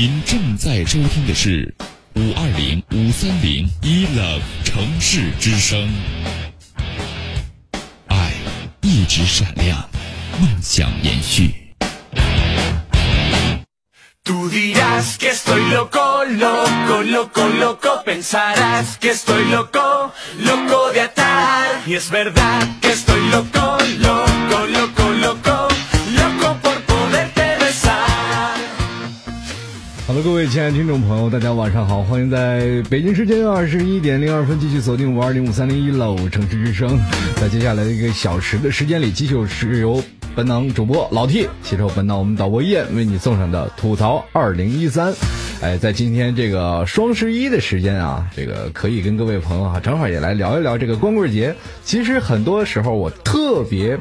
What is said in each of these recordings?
您正在收听的是五二零五三零一 love 城市之声，爱一直闪亮，梦想延续。各位亲爱的听众朋友，大家晚上好，欢迎在北京时间二十一点零二分继续锁定五二零五三零一楼城市之声。在接下来的一个小时的时间里，继续是由本档主播老 T 携手本档我们导播燕为你送上的吐槽二零一三。哎，在今天这个双十一的时间啊，这个可以跟各位朋友啊，正好也来聊一聊这个光棍节。其实很多时候我特别。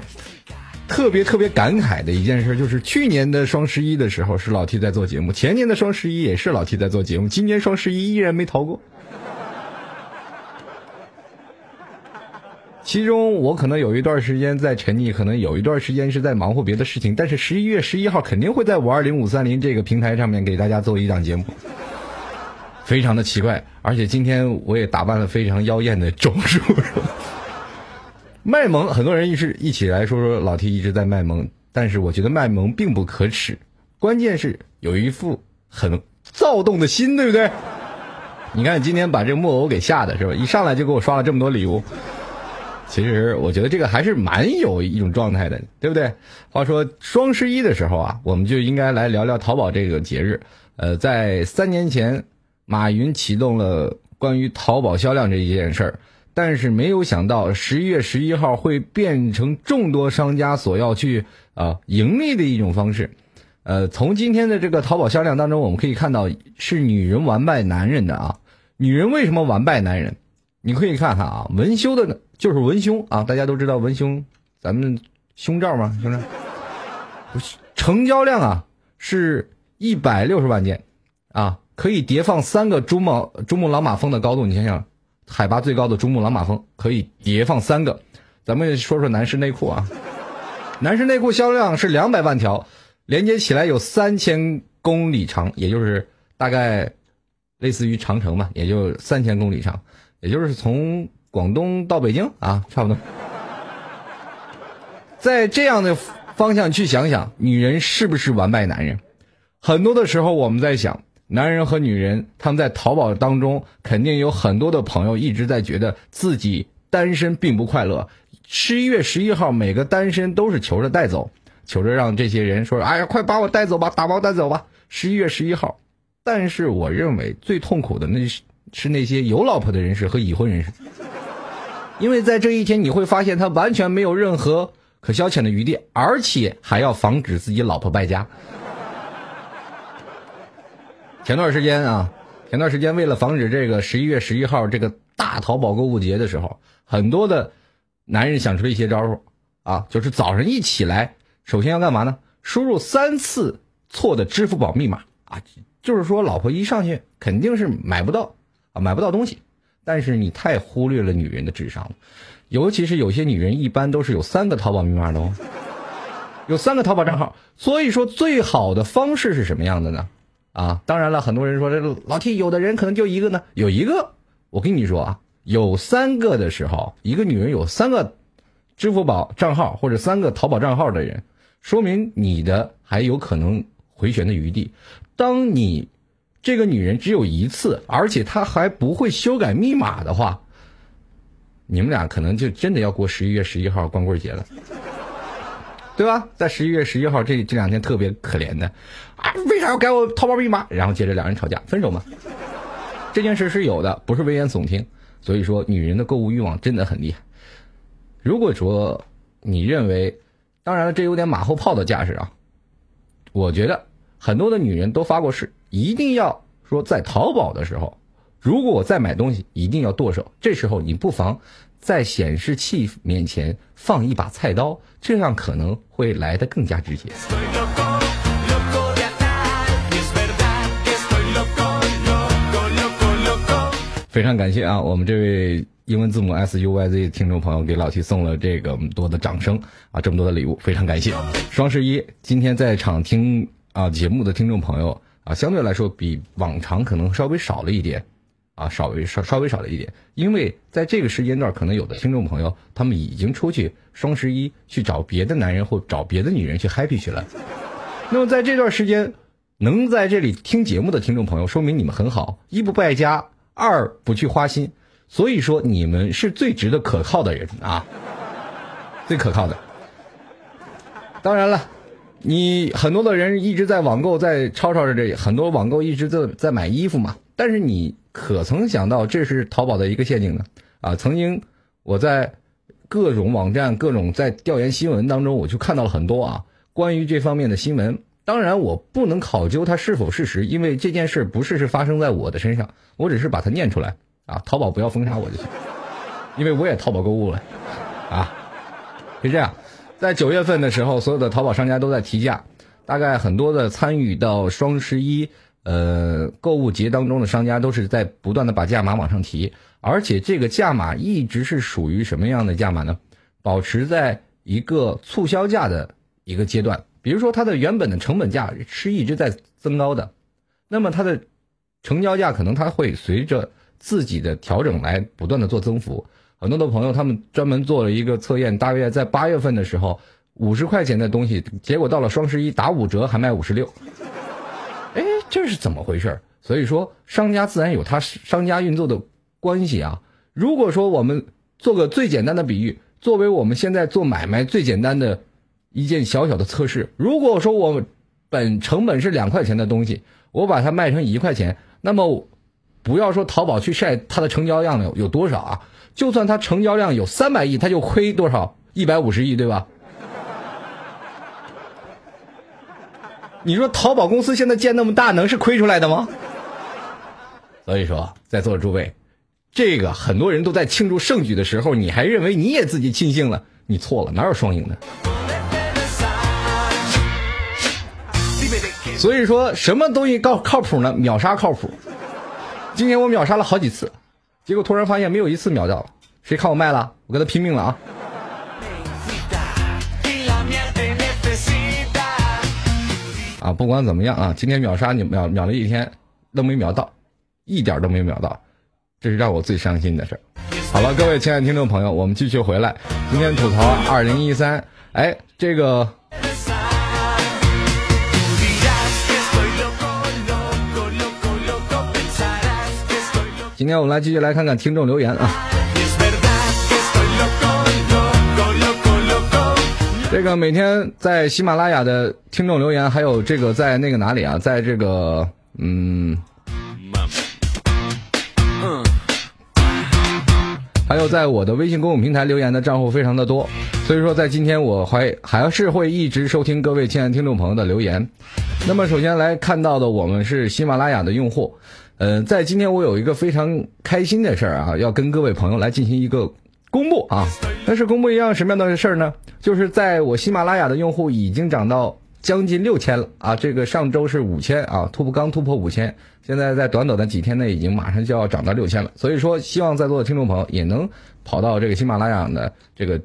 特别特别感慨的一件事，就是去年的双十一的时候是老 T 在做节目，前年的双十一也是老 T 在做节目，今年双十一依然没逃过。其中我可能有一段时间在沉溺，可能有一段时间是在忙活别的事情，但是十一月十一号肯定会在五二零五三零这个平台上面给大家做一档节目，非常的奇怪，而且今天我也打扮了非常妖艳的周叔叔。卖萌，很多人一是一起来说说老 T 一直在卖萌，但是我觉得卖萌并不可耻，关键是有一副很躁动的心，对不对？你看今天把这个木偶给吓的是吧？一上来就给我刷了这么多礼物，其实我觉得这个还是蛮有一种状态的，对不对？话说双十一的时候啊，我们就应该来聊聊淘宝这个节日。呃，在三年前，马云启动了关于淘宝销量这一件事儿。但是没有想到，十一月十一号会变成众多商家所要去啊盈利的一种方式。呃，从今天的这个淘宝销量当中，我们可以看到是女人完败男人的啊。女人为什么完败男人？你可以看看啊，文胸的呢就是文胸啊，大家都知道文胸，咱们胸罩吗？胸罩，成交量啊是一百六十万件啊，可以叠放三个珠穆珠穆朗玛峰的高度，你想想。海拔最高的珠穆朗玛峰可以叠放三个，咱们说说男士内裤啊，男士内裤销量是两百万条，连接起来有三千公里长，也就是大概类似于长城吧，也就三千公里长，也就是从广东到北京啊，差不多。在这样的方向去想想，女人是不是完败男人？很多的时候我们在想。男人和女人，他们在淘宝当中肯定有很多的朋友一直在觉得自己单身并不快乐。十一月十一号，每个单身都是求着带走，求着让这些人说：“哎呀，快把我带走吧，打包带走吧。”十一月十一号，但是我认为最痛苦的那是是那些有老婆的人士和已婚人士，因为在这一天你会发现他完全没有任何可消遣的余地，而且还要防止自己老婆败家。前段时间啊，前段时间为了防止这个十一月十一号这个大淘宝购物节的时候，很多的男人想出了一些招数啊，就是早上一起来，首先要干嘛呢？输入三次错的支付宝密码啊，就是说老婆一上去肯定是买不到啊，买不到东西。但是你太忽略了女人的智商了，尤其是有些女人一般都是有三个淘宝密码的哦，有三个淘宝账号。所以说，最好的方式是什么样的呢？啊，当然了，很多人说这老 T 有的人可能就一个呢，有一个，我跟你说啊，有三个的时候，一个女人有三个支付宝账号或者三个淘宝账号的人，说明你的还有可能回旋的余地。当你这个女人只有一次，而且她还不会修改密码的话，你们俩可能就真的要过十一月十一号光棍节了。对吧？在十一月十一号这这两天特别可怜的，啊，为啥要改我淘宝密码？然后接着两人吵架，分手嘛。这件事是有的，不是危言耸听。所以说，女人的购物欲望真的很厉害。如果说你认为，当然了，这有点马后炮的架势啊。我觉得很多的女人都发过誓，一定要说在淘宝的时候，如果我再买东西，一定要剁手。这时候你不妨在显示器面前放一把菜刀，这样可能会来得更加直接。非常感谢啊，我们这位英文字母 S U Y Z 的听众朋友给老 T 送了这个多的掌声啊，这么多的礼物，非常感谢。双十一今天在场听啊节目的听众朋友啊，相对来说比往常可能稍微少了一点啊，稍微稍稍微少了一点，因为在这个时间段，可能有的听众朋友他们已经出去双十一去找别的男人或找别的女人去 happy 去了。那么在这段时间，能在这里听节目的听众朋友，说明你们很好，一不败家，二不去花心，所以说你们是最值得可靠的人啊，最可靠的。当然了，你很多的人一直在网购，在吵吵着这很多网购一直在在买衣服嘛，但是你可曾想到这是淘宝的一个陷阱呢？啊，曾经我在各种网站、各种在调研新闻当中，我就看到了很多啊关于这方面的新闻。当然，我不能考究它是否事实，因为这件事不是是发生在我的身上，我只是把它念出来啊。淘宝不要封杀我就行，因为我也淘宝购物了啊。是这样，在九月份的时候，所有的淘宝商家都在提价，大概很多的参与到双十一呃购物节当中的商家都是在不断的把价码往上提，而且这个价码一直是属于什么样的价码呢？保持在一个促销价的一个阶段。比如说它的原本的成本价是一直在增高的，那么它的成交价可能它会随着自己的调整来不断的做增幅。很多的朋友他们专门做了一个测验，大约在八月份的时候，五十块钱的东西，结果到了双十一打五折还卖五十六，这是怎么回事？所以说商家自然有他商家运作的关系啊。如果说我们做个最简单的比喻，作为我们现在做买卖最简单的。一件小小的测试，如果说我本成本是两块钱的东西，我把它卖成一块钱，那么不要说淘宝去晒它的成交量有有多少啊，就算它成交量有三百亿，它就亏多少？一百五十亿，对吧？你说淘宝公司现在建那么大，能是亏出来的吗？所以说，在座的诸位，这个很多人都在庆祝盛举的时候，你还认为你也自己庆幸了？你错了，哪有双赢的？所以说什么东西靠靠谱呢？秒杀靠谱。今年我秒杀了好几次，结果突然发现没有一次秒到了。谁看我卖了？我跟他拼命了啊！不管怎么样啊，今天秒杀你秒秒了一天都没秒到，一点都没秒到，这是让我最伤心的事儿。好了，各位亲爱的听众朋友，我们继续回来。今天吐槽二零一三，哎，这个今天我们来继续来看看听众留言啊。这个每天在喜马拉雅的听众留言，还有这个在那个哪里啊，在这个嗯，还有在我的微信公众平台留言的账户非常的多，所以说在今天我还还是会一直收听各位亲爱的听众朋友的留言。那么首先来看到的，我们是喜马拉雅的用户，呃，在今天我有一个非常开心的事儿啊，要跟各位朋友来进行一个公布啊。但是公布一样什么样的事儿呢？就是在我喜马拉雅的用户已经涨到将近六千了啊！这个上周是五千啊，突破刚突破五千，现在在短短的几天内已经马上就要涨到六千了。所以说，希望在座的听众朋友也能跑到这个喜马拉雅的这个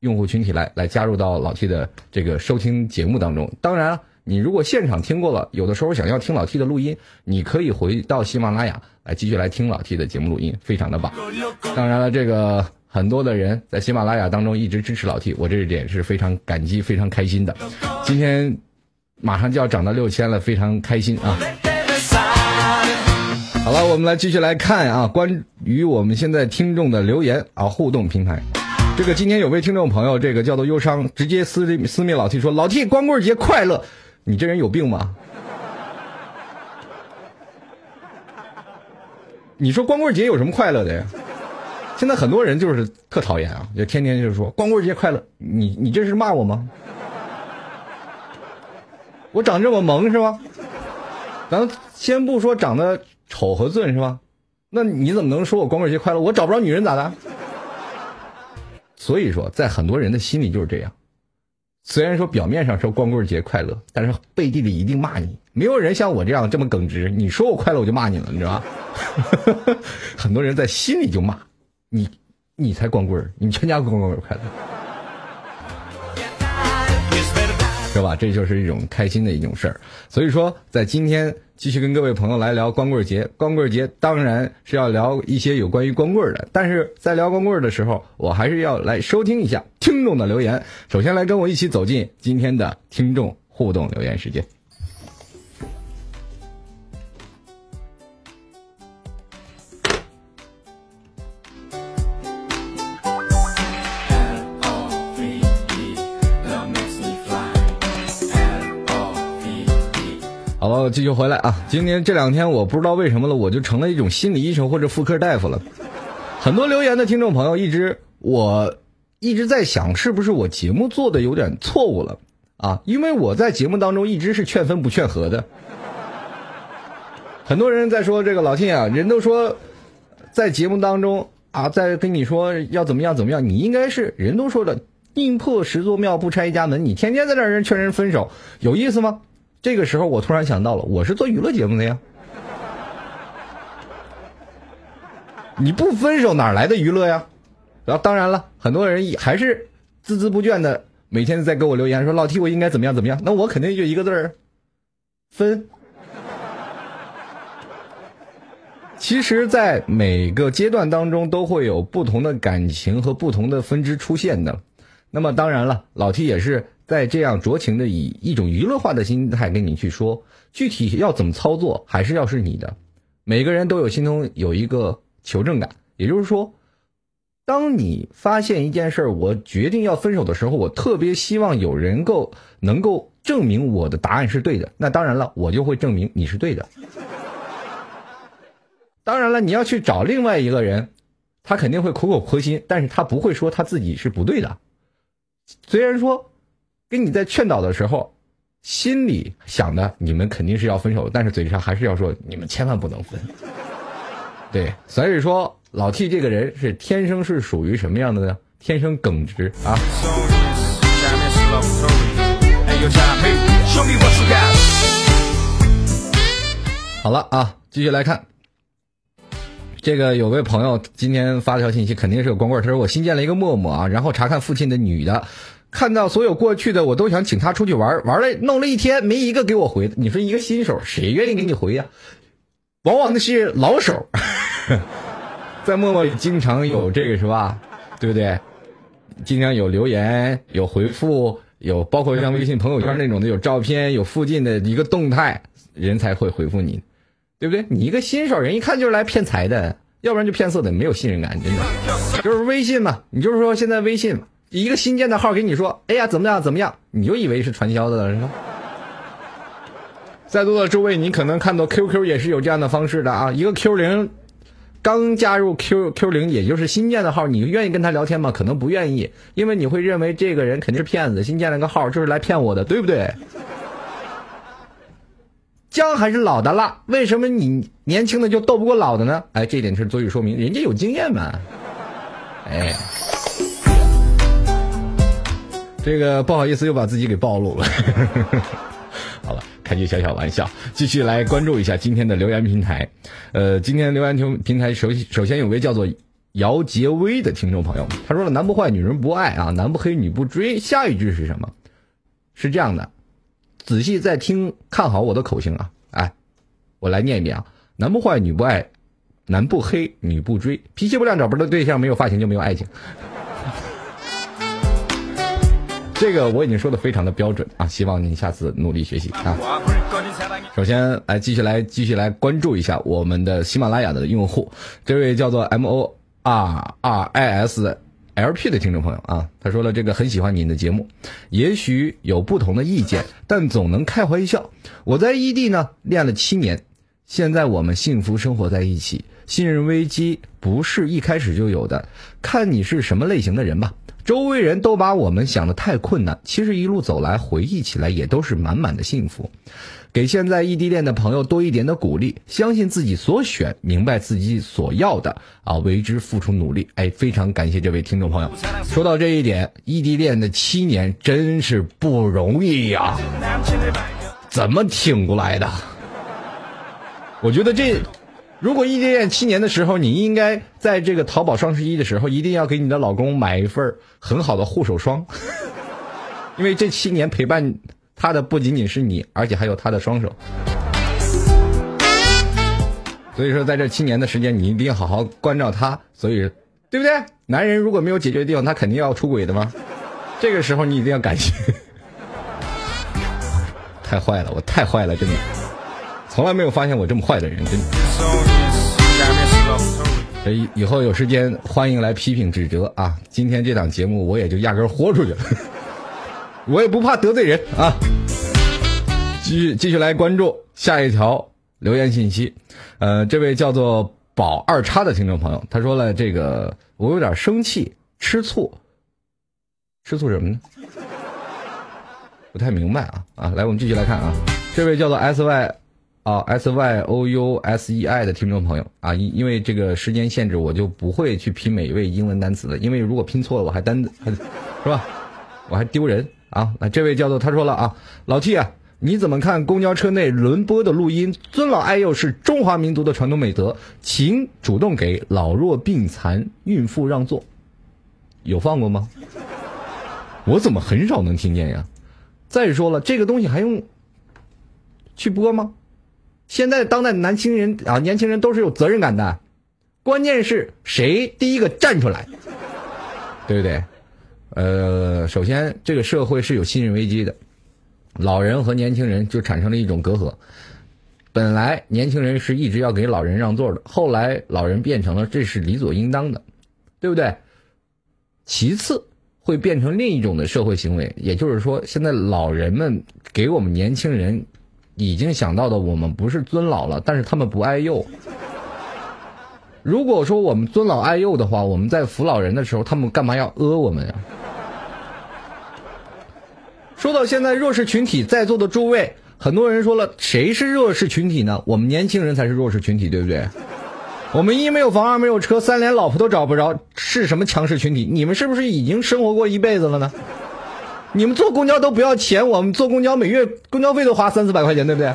用户群体来，来加入到老 T 的这个收听节目当中。当然，你如果现场听过了，有的时候想要听老 T 的录音，你可以回到喜马拉雅来继续来听老 T 的节目录音，非常的棒。当然了，这个很多的人在喜马拉雅当中一直支持老 T，我这一点是非常感激、非常开心的。今天马上就要涨到六千了，非常开心啊！好了，我们来继续来看啊，关于我们现在听众的留言啊，互动平台。这个今天有位听众朋友，这个叫做忧伤，直接私私密老 T 说：“老 T 光棍节快乐！”你这人有病吗？你说光棍节有什么快乐的呀？现在很多人就是特讨厌啊，就天天就是说光棍节快乐，你你这是骂我吗？我长这么萌是吧？咱先不说长得丑和俊是吧？那你怎么能说我光棍节快乐？我找不着女人咋的？所以说，在很多人的心里就是这样。虽然说表面上说光棍节快乐，但是背地里一定骂你。没有人像我这样这么耿直，你说我快乐我就骂你了，你知道吧？很多人在心里就骂你，你才光棍儿，你全家光棍儿快乐，是吧？这就是一种开心的一种事儿。所以说，在今天继续跟各位朋友来聊光棍节。光棍节当然是要聊一些有关于光棍的，但是在聊光棍的时候，我还是要来收听一下听众的留言。首先来跟我一起走进今天的听众互动留言时间。好了，继续回来啊！今天这两天我不知道为什么了，我就成了一种心理医生或者妇科大夫了。很多留言的听众朋友一直，我一直在想，是不是我节目做的有点错误了啊？因为我在节目当中一直是劝分不劝和的。很多人在说这个老 T 啊，人都说在节目当中啊，在跟你说要怎么样怎么样，你应该是人都说的宁破十座庙不拆一家门，你天天在这儿人劝人分手，有意思吗？这个时候我突然想到了，我是做娱乐节目的呀，你不分手哪来的娱乐呀？然后当然了，很多人还是孜孜不倦的每天在给我留言说老 T 我应该怎么样怎么样，那我肯定就一个字儿，分。其实，在每个阶段当中都会有不同的感情和不同的分支出现的。那么当然了，老 T 也是在这样酌情的以一种娱乐化的心态跟你去说，具体要怎么操作还是要是你的。每个人都有心中有一个求证感，也就是说，当你发现一件事儿，我决定要分手的时候，我特别希望有人够能够证明我的答案是对的。那当然了，我就会证明你是对的。当然了，你要去找另外一个人，他肯定会苦口婆心，但是他不会说他自己是不对的。虽然说，跟你在劝导的时候，心里想的你们肯定是要分手，但是嘴上还是要说你们千万不能分。对，所以说老 T 这个人是天生是属于什么样的呢？天生耿直啊。好了啊，继续来看。这个有位朋友今天发了条信息，肯定是个光棍。他说我新建了一个陌陌啊，然后查看附近的女的，看到所有过去的，我都想请他出去玩，玩了弄了一天，没一个给我回。你说一个新手谁愿意给你回呀？往往那是老手，在陌陌里经常有这个是吧？对不对？经常有留言、有回复、有包括像微信朋友圈那种的，有照片、有附近的一个动态，人才会回复你。对不对？你一个新手，人一看就是来骗财的，要不然就骗色的，没有信任感，真的。就是微信嘛，你就是说现在微信一个新建的号给你说，哎呀怎么样怎么样，你就以为是传销的了，是吧？在座的诸位，你可能看到 QQ 也是有这样的方式的啊。一个 Q 零刚加入 Q Q 零，也就是新建的号，你愿意跟他聊天吗？可能不愿意，因为你会认为这个人肯定是骗子，新建了个号就是来骗我的，对不对？姜还是老的辣，为什么你年轻的就斗不过老的呢？哎，这点是足以说明人家有经验嘛。哎，这个不好意思，又把自己给暴露了。好了，开句小小玩笑，继续来关注一下今天的留言平台。呃，今天留言平平台首首先有位叫做姚杰威的听众朋友，他说了：“男不坏，女人不爱啊，男不黑，女不追。”下一句是什么？是这样的。仔细再听，看好我的口型啊！哎，我来念一遍啊：男不坏，女不爱，男不黑，女不追，脾气不亮找不到对象，没有发型就没有爱情。这个我已经说的非常的标准啊，希望您下次努力学习啊。首先来继续来继续来关注一下我们的喜马拉雅的用户，这位叫做 M O R R I S。L.P 的听众朋友啊，他说了这个很喜欢您的节目，也许有不同的意见，但总能开怀一笑。我在异地呢练了七年，现在我们幸福生活在一起，信任危机不是一开始就有的，看你是什么类型的人吧。周围人都把我们想的太困难，其实一路走来，回忆起来也都是满满的幸福。给现在异地恋的朋友多一点的鼓励，相信自己所选，明白自己所要的啊，为之付出努力。哎，非常感谢这位听众朋友。说到这一点，异地恋的七年真是不容易呀，怎么挺过来的？我觉得这，如果异地恋七年的时候，你应该在这个淘宝双十一的时候，一定要给你的老公买一份很好的护手霜，因为这七年陪伴他的不仅仅是你，而且还有他的双手。所以说，在这七年的时间，你一定要好好关照他。所以，对不对？男人如果没有解决的地方，他肯定要出轨的吗？这个时候你一定要感谢。太坏了，我太坏了，真的，从来没有发现我这么坏的人，真的。以以后有时间欢迎来批评指责啊！今天这档节目我也就压根豁出去了，我也不怕得罪人啊。继续继续来关注下一条留言信息，呃，这位叫做宝二叉的听众朋友，他说了这个我有点生气，吃醋，吃醋什么呢？不太明白啊啊！来，我们继续来看啊，这位叫做 S Y 啊 S Y O U S E I 的听众朋友啊，因因为这个时间限制，我就不会去拼每一位英文单词了，因为如果拼错了，我还单还是吧，我还丢人啊！那这位叫做他说了啊，老 T 啊，你怎么看公交车内轮播的录音？尊老爱幼是中华民族的传统美德，请主动给老弱病残孕妇让座。有放过吗？我怎么很少能听见呀？再说了，这个东西还用去播吗？现在当代年轻人啊，年轻人都是有责任感的，关键是谁第一个站出来，对不对？呃，首先这个社会是有信任危机的，老人和年轻人就产生了一种隔阂。本来年轻人是一直要给老人让座的，后来老人变成了这是理所应当的，对不对？其次。会变成另一种的社会行为，也就是说，现在老人们给我们年轻人已经想到的，我们不是尊老了，但是他们不爱幼。如果说我们尊老爱幼的话，我们在扶老人的时候，他们干嘛要讹我们呀？说到现在弱势群体，在座的诸位，很多人说了，谁是弱势群体呢？我们年轻人才是弱势群体，对不对？我们一没有房，二没有车，三连老婆都找不着，是什么强势群体？你们是不是已经生活过一辈子了呢？你们坐公交都不要钱，我们坐公交每月公交费都花三四百块钱，对不对？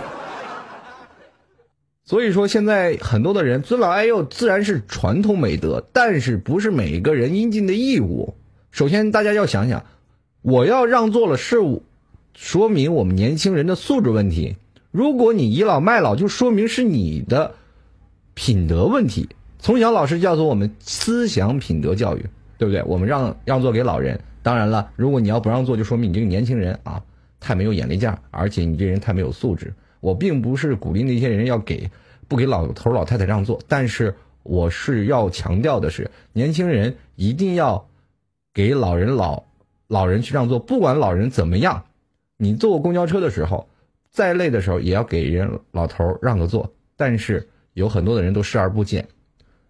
所以说，现在很多的人尊老爱幼自然是传统美德，但是不是每个人应尽的义务。首先，大家要想想，我要让座了，是说明我们年轻人的素质问题。如果你倚老卖老，就说明是你的。品德问题，从小老师教做我们思想品德教育，对不对？我们让让座给老人。当然了，如果你要不让座，就说明你这个年轻人啊太没有眼力见儿，而且你这人太没有素质。我并不是鼓励那些人要给不给老头老太太让座，但是我是要强调的是，年轻人一定要给老人老老人去让座，不管老人怎么样，你坐公交车的时候，再累的时候也要给人老头让个座，但是。有很多的人都视而不见，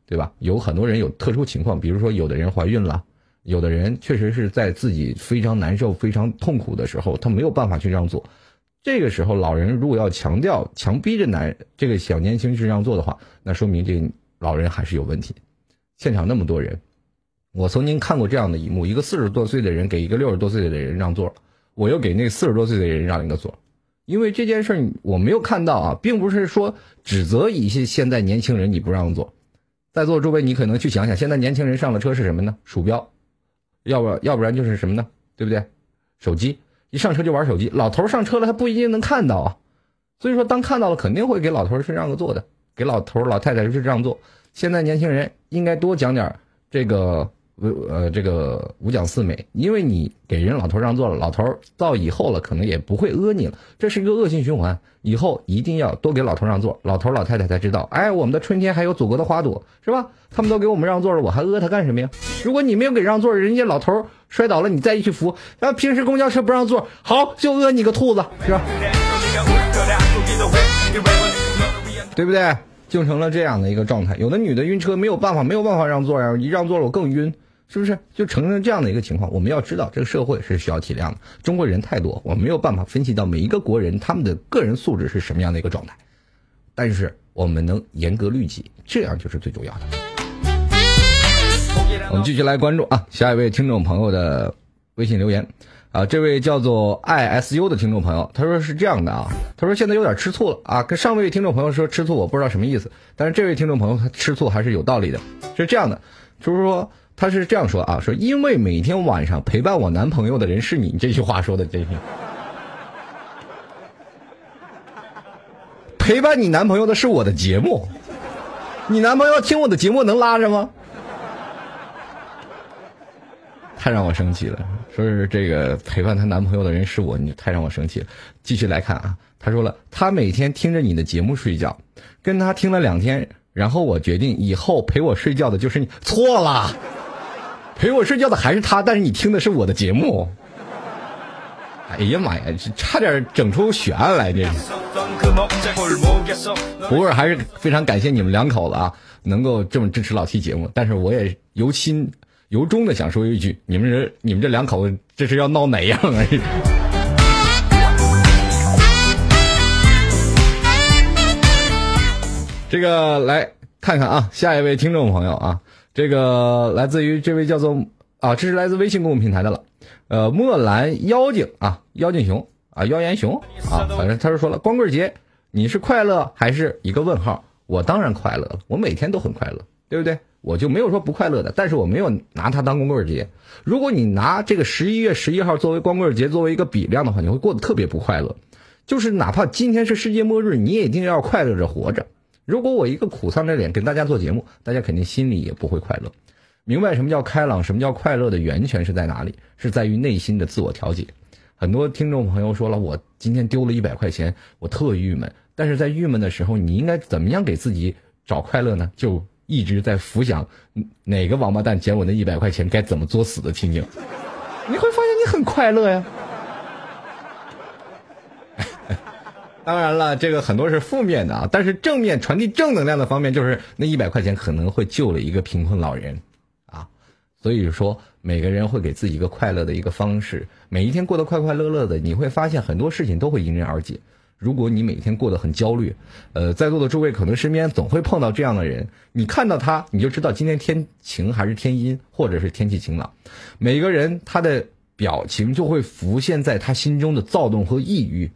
对吧？有很多人有特殊情况，比如说有的人怀孕了，有的人确实是在自己非常难受、非常痛苦的时候，他没有办法去让座。这个时候，老人如果要强调、强逼着男这个小年轻去让座的话，那说明这老人还是有问题。现场那么多人，我曾经看过这样的一幕：一个四十多岁的人给一个六十多岁的人让座，我又给那四十多岁的人让一个座。因为这件事我没有看到啊，并不是说指责一些现在年轻人你不让座，在座诸位你可能去想想，现在年轻人上了车是什么呢？鼠标，要不要不然就是什么呢？对不对？手机，一上车就玩手机。老头上车了，他不一定能看到啊。所以说，当看到了，肯定会给老头是让个座的，给老头老太太是让座。现在年轻人应该多讲点这个。呃，这个五讲四美，因为你给人老头让座了，老头到以后了，可能也不会讹你了，这是一个恶性循环。以后一定要多给老头让座，老头老太太才知道，哎，我们的春天还有祖国的花朵，是吧？他们都给我们让座了，我还讹他干什么呀？如果你没有给让座，人家老头摔倒了，你再一去扶，然后平时公交车不让座，好，就讹你个兔子，是吧？对不对？就成了这样的一个状态。有的女的晕车没有办法，没有办法让座呀，一让座了我更晕，是不是？就成了这样的一个情况。我们要知道，这个社会是需要体谅的。中国人太多，我没有办法分析到每一个国人他们的个人素质是什么样的一个状态，但是我们能严格律己，这样就是最重要的。我们继续来关注啊，下一位听众朋友的微信留言啊，这位叫做 isu 的听众朋友，他说是这样的啊，他说现在有点吃醋了啊，跟上位听众朋友说吃醋，我不知道什么意思，但是这位听众朋友他吃醋还是有道理的，是这样的，就是说他是这样说啊，说因为每天晚上陪伴我男朋友的人是你，这句话说的这句，陪伴你男朋友的是我的节目，你男朋友听我的节目能拉着吗？太让我生气了，说是这个陪伴她男朋友的人是我，你太让我生气了。继续来看啊，他说了，他每天听着你的节目睡觉，跟他听了两天，然后我决定以后陪我睡觉的就是你，错了，陪我睡觉的还是他，但是你听的是我的节目。哎呀妈呀，这差点整出血案来，这。不过还是非常感谢你们两口子啊，能够这么支持老 T 节目，但是我也由心。由衷的想说一句：你们这、你们这两口子，这是要闹哪样啊？这个来看看啊，下一位听众朋友啊，这个来自于这位叫做啊，这是来自微信公众平台的了，呃，墨兰妖精啊，妖精熊啊，妖言熊啊，反正他是说了，光棍节你是快乐还是一个问号？我当然快乐了，我每天都很快乐，对不对？我就没有说不快乐的，但是我没有拿它当光棍节。如果你拿这个十一月十一号作为光棍节作为一个比量的话，你会过得特别不快乐。就是哪怕今天是世界末日，你也一定要快乐着活着。如果我一个苦丧着脸跟大家做节目，大家肯定心里也不会快乐。明白什么叫开朗，什么叫快乐的源泉是在哪里？是在于内心的自我调节。很多听众朋友说了，我今天丢了一百块钱，我特郁闷。但是在郁闷的时候，你应该怎么样给自己找快乐呢？就。一直在浮想哪个王八蛋捡我那一百块钱该怎么作死的情景，你会发现你很快乐呀。当然了，这个很多是负面的啊，但是正面传递正能量的方面就是那一百块钱可能会救了一个贫困老人啊。所以说，每个人会给自己一个快乐的一个方式，每一天过得快快乐乐的，你会发现很多事情都会迎刃而解。如果你每天过得很焦虑，呃，在座的诸位可能身边总会碰到这样的人，你看到他，你就知道今天天晴还是天阴，或者是天气晴朗。每个人他的表情就会浮现在他心中的躁动和抑郁。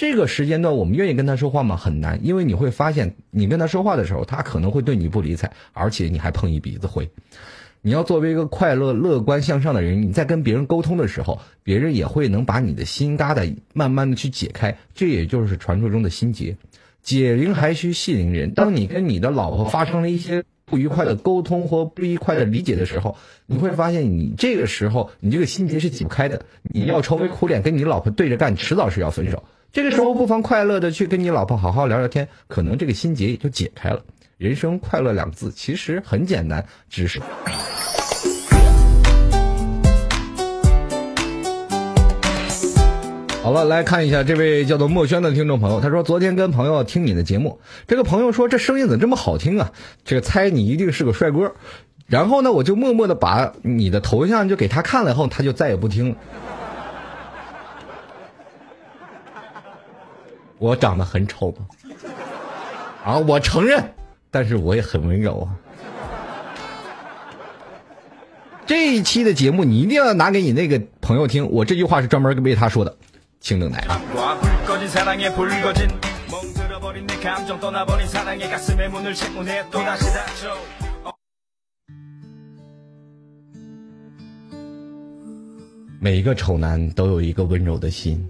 这个时间段，我们愿意跟他说话吗？很难，因为你会发现，你跟他说话的时候，他可能会对你不理睬，而且你还碰一鼻子灰。你要作为一个快乐、乐观向上的人，你在跟别人沟通的时候，别人也会能把你的心疙瘩慢慢的去解开。这也就是传说中的心结，解铃还需系铃人。当你跟你的老婆发生了一些不愉快的沟通或不愉快的理解的时候，你会发现你这个时候你这个心结是解不开的。你要愁眉苦脸跟你老婆对着干，迟早是要分手。这个时候不妨快乐的去跟你老婆好好聊聊天，可能这个心结也就解开了。人生快乐两字其实很简单，只是。好了，来看一下这位叫做墨轩的听众朋友，他说昨天跟朋友听你的节目，这个朋友说这声音怎么这么好听啊？这个猜你一定是个帅哥，然后呢，我就默默的把你的头像就给他看了，以后他就再也不听了。我长得很丑吗？啊，我承认，但是我也很温柔啊。这一期的节目你一定要拿给你那个朋友听，我这句话是专门为他说的。请等待啊！每一个丑男都有一个温柔的心，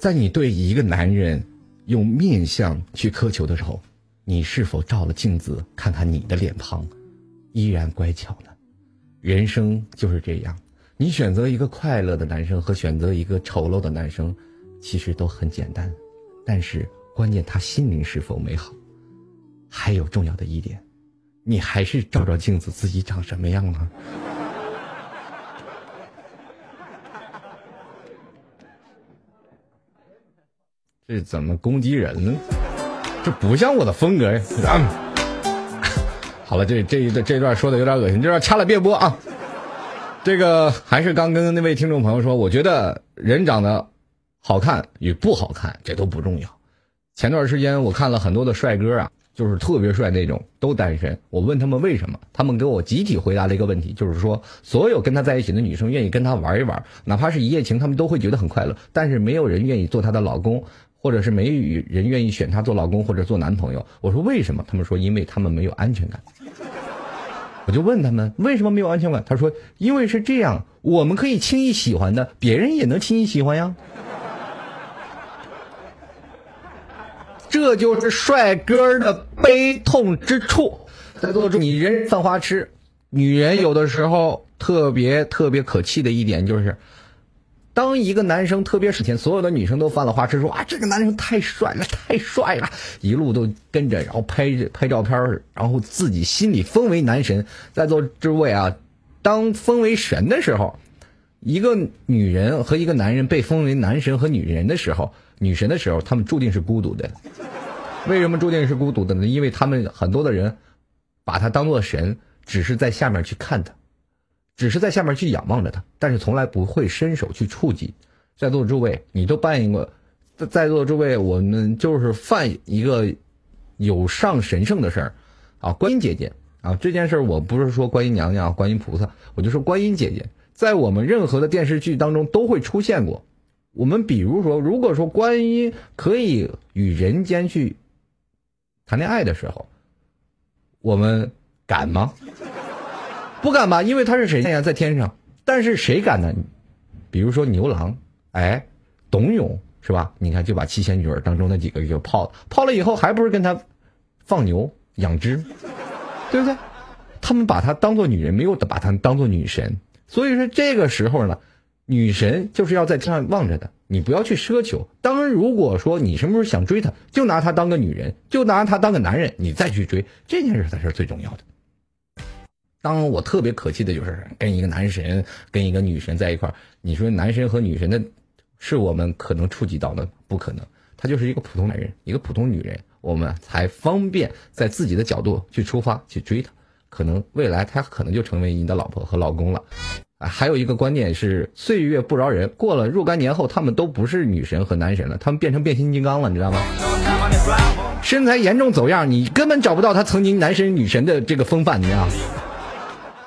在你对一个男人用面相去苛求的时候，你是否照了镜子看看你的脸庞，依然乖巧呢？人生就是这样。你选择一个快乐的男生和选择一个丑陋的男生，其实都很简单，但是关键他心灵是否美好。还有重要的一点，你还是照照镜子，自己长什么样呢？这怎么攻击人呢？这不像我的风格呀！好了，这这一段这段说的有点恶心，这段掐了别播啊。这个还是刚跟那位听众朋友说，我觉得人长得好看与不好看，这都不重要。前段时间我看了很多的帅哥啊，就是特别帅那种，都单身。我问他们为什么，他们给我集体回答了一个问题，就是说，所有跟他在一起的女生愿意跟他玩一玩，哪怕是一夜情，他们都会觉得很快乐。但是没有人愿意做他的老公，或者是没有人愿意选他做老公或者做男朋友。我说为什么？他们说因为他们没有安全感。我就问他们为什么没有安全感？他说因为是这样，我们可以轻易喜欢的，别人也能轻易喜欢呀。这就是帅哥的悲痛之处。在座的你人犯花痴，女人有的时候特别特别可气的一点就是，当一个男生特别是前，所有的女生都犯了花痴，说啊这个男生太帅了，太帅了，一路都跟着，然后拍拍照片，然后自己心里封为男神。在座诸位啊，当封为神的时候，一个女人和一个男人被封为男神和女人的时候。女神的时候，他们注定是孤独的。为什么注定是孤独的呢？因为他们很多的人把他当做神，只是在下面去看他，只是在下面去仰望着他，但是从来不会伸手去触及。在座的诸位，你都扮演过，在座的诸位，我们就是犯一个有上神圣的事儿啊！观音姐姐啊，这件事儿我不是说观音娘娘、观音菩萨，我就说观音姐姐，在我们任何的电视剧当中都会出现过。我们比如说，如果说观音可以与人间去谈恋爱的时候，我们敢吗？不敢吧，因为他是谁呀，在天上。但是谁敢呢？比如说牛郎，哎，董永是吧？你看就把七仙女当中那几个就泡了，泡了以后还不是跟他放牛养殖，对不对？他们把她当做女人，没有把她当做女神。所以说这个时候呢。女神就是要在天上望着的，你不要去奢求。当然，如果说你什么时候想追她，就拿她当个女人，就拿她当个男人，你再去追这件事才是最重要的。当，我特别可气的就是跟一个男神、跟一个女神在一块儿，你说男神和女神的，是我们可能触及到的，不可能。他就是一个普通男人，一个普通女人，我们才方便在自己的角度去出发去追他。可能未来他可能就成为你的老婆和老公了。啊，还有一个观念是岁月不饶人，过了若干年后，他们都不是女神和男神了，他们变成变形金刚了，你知道吗？身材严重走样，你根本找不到他曾经男神女神的这个风范，你知道吗？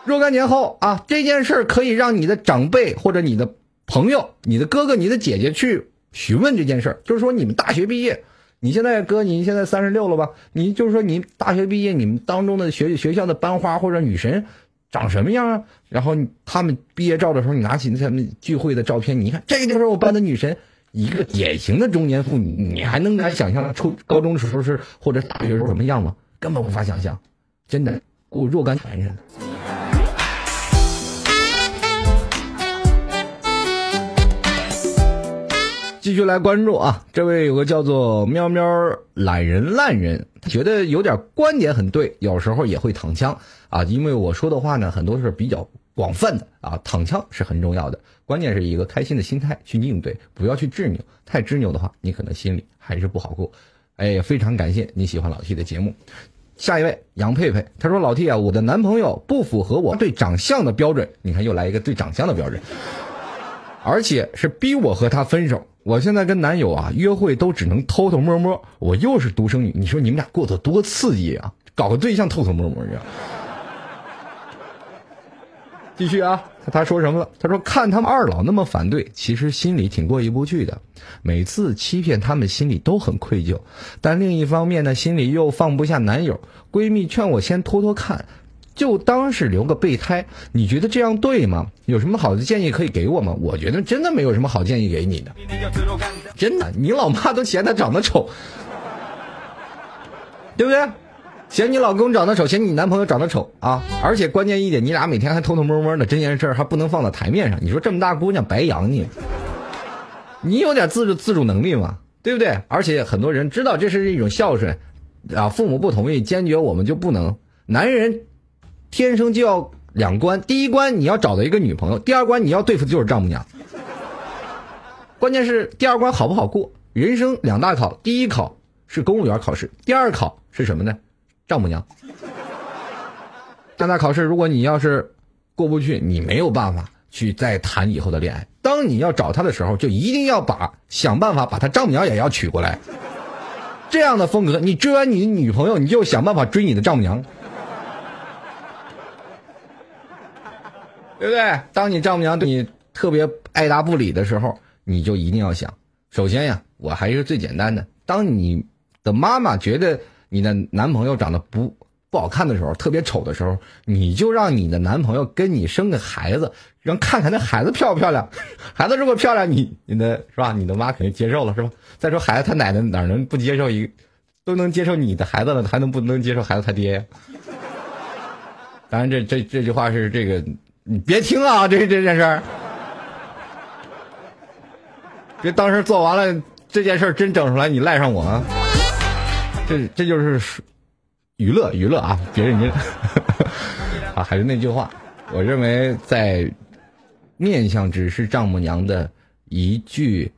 若干年后啊，这件事可以让你的长辈或者你的朋友、你的哥哥、你的姐姐去询问这件事儿就是说你们大学毕业，你现在哥，你现在三十六了吧？你就是说你大学毕业，你们当中的学学校的班花或者女神。长什么样啊？然后他们毕业照的时候，你拿起他们聚会的照片，你看，这就是我班的女神，一个典型的中年妇女，你还能敢想象初高中时候是或者大学时候什么样吗？根本无法想象，真的，我若干传人。继续来关注啊，这位有个叫做喵喵懒人烂人，他觉得有点观点很对，有时候也会躺枪啊。因为我说的话呢，很多是比较广泛的啊，躺枪是很重要的，关键是一个开心的心态去应对，不要去执拗，太执拗的话，你可能心里还是不好过。哎，非常感谢你喜欢老 T 的节目。下一位杨佩佩，他说老 T 啊，我的男朋友不符合我对长相的标准，你看又来一个对长相的标准，而且是逼我和他分手。我现在跟男友啊约会都只能偷偷摸摸，我又是独生女，你说你们俩过得多刺激啊？搞个对象偷偷摸摸的。继续啊，他说什么了？他说看他们二老那么反对，其实心里挺过意不去的。每次欺骗他们，心里都很愧疚，但另一方面呢，心里又放不下男友。闺蜜劝我先拖拖看。就当是留个备胎，你觉得这样对吗？有什么好的建议可以给我吗？我觉得真的没有什么好建议给你的，真的，你老妈都嫌他长得丑，对不对？嫌你老公长得丑，嫌你男朋友长得丑啊！而且关键一点，你俩每天还偷偷摸摸的，这件事还不能放到台面上。你说这么大姑娘白养你，你有点自主自主能力吗？对不对？而且很多人知道这是一种孝顺啊，父母不同意，坚决我们就不能，男人。天生就要两关，第一关你要找到一个女朋友，第二关你要对付的就是丈母娘。关键是第二关好不好过？人生两大考，第一考是公务员考试，第二考是什么呢？丈母娘。加拿大考试，如果你要是过不去，你没有办法去再谈以后的恋爱。当你要找他的时候，就一定要把想办法把他丈母娘也要娶过来。这样的风格，你追完你的女朋友，你就想办法追你的丈母娘，对不对？当你丈母娘对你特别爱答不理的时候，你就一定要想，首先呀，我还是最简单的。当你的妈妈觉得你的男朋友长得不不好看的时候，特别丑的时候，你就让你的男朋友跟你生个孩子，让看看那孩子漂不漂亮。孩子如果漂亮，你你的是吧？你的妈肯定接受了，是吧？再说孩子他奶奶哪能不接受一，都能接受你的孩子了，还能不能接受孩子他爹呀？当然，这这这句话是这个，你别听啊，这这件事儿，别当时做完了这件事儿真整出来，你赖上我！这这就是娱乐娱乐啊，别认真 啊！还是那句话，我认为在面相只是丈母娘的一句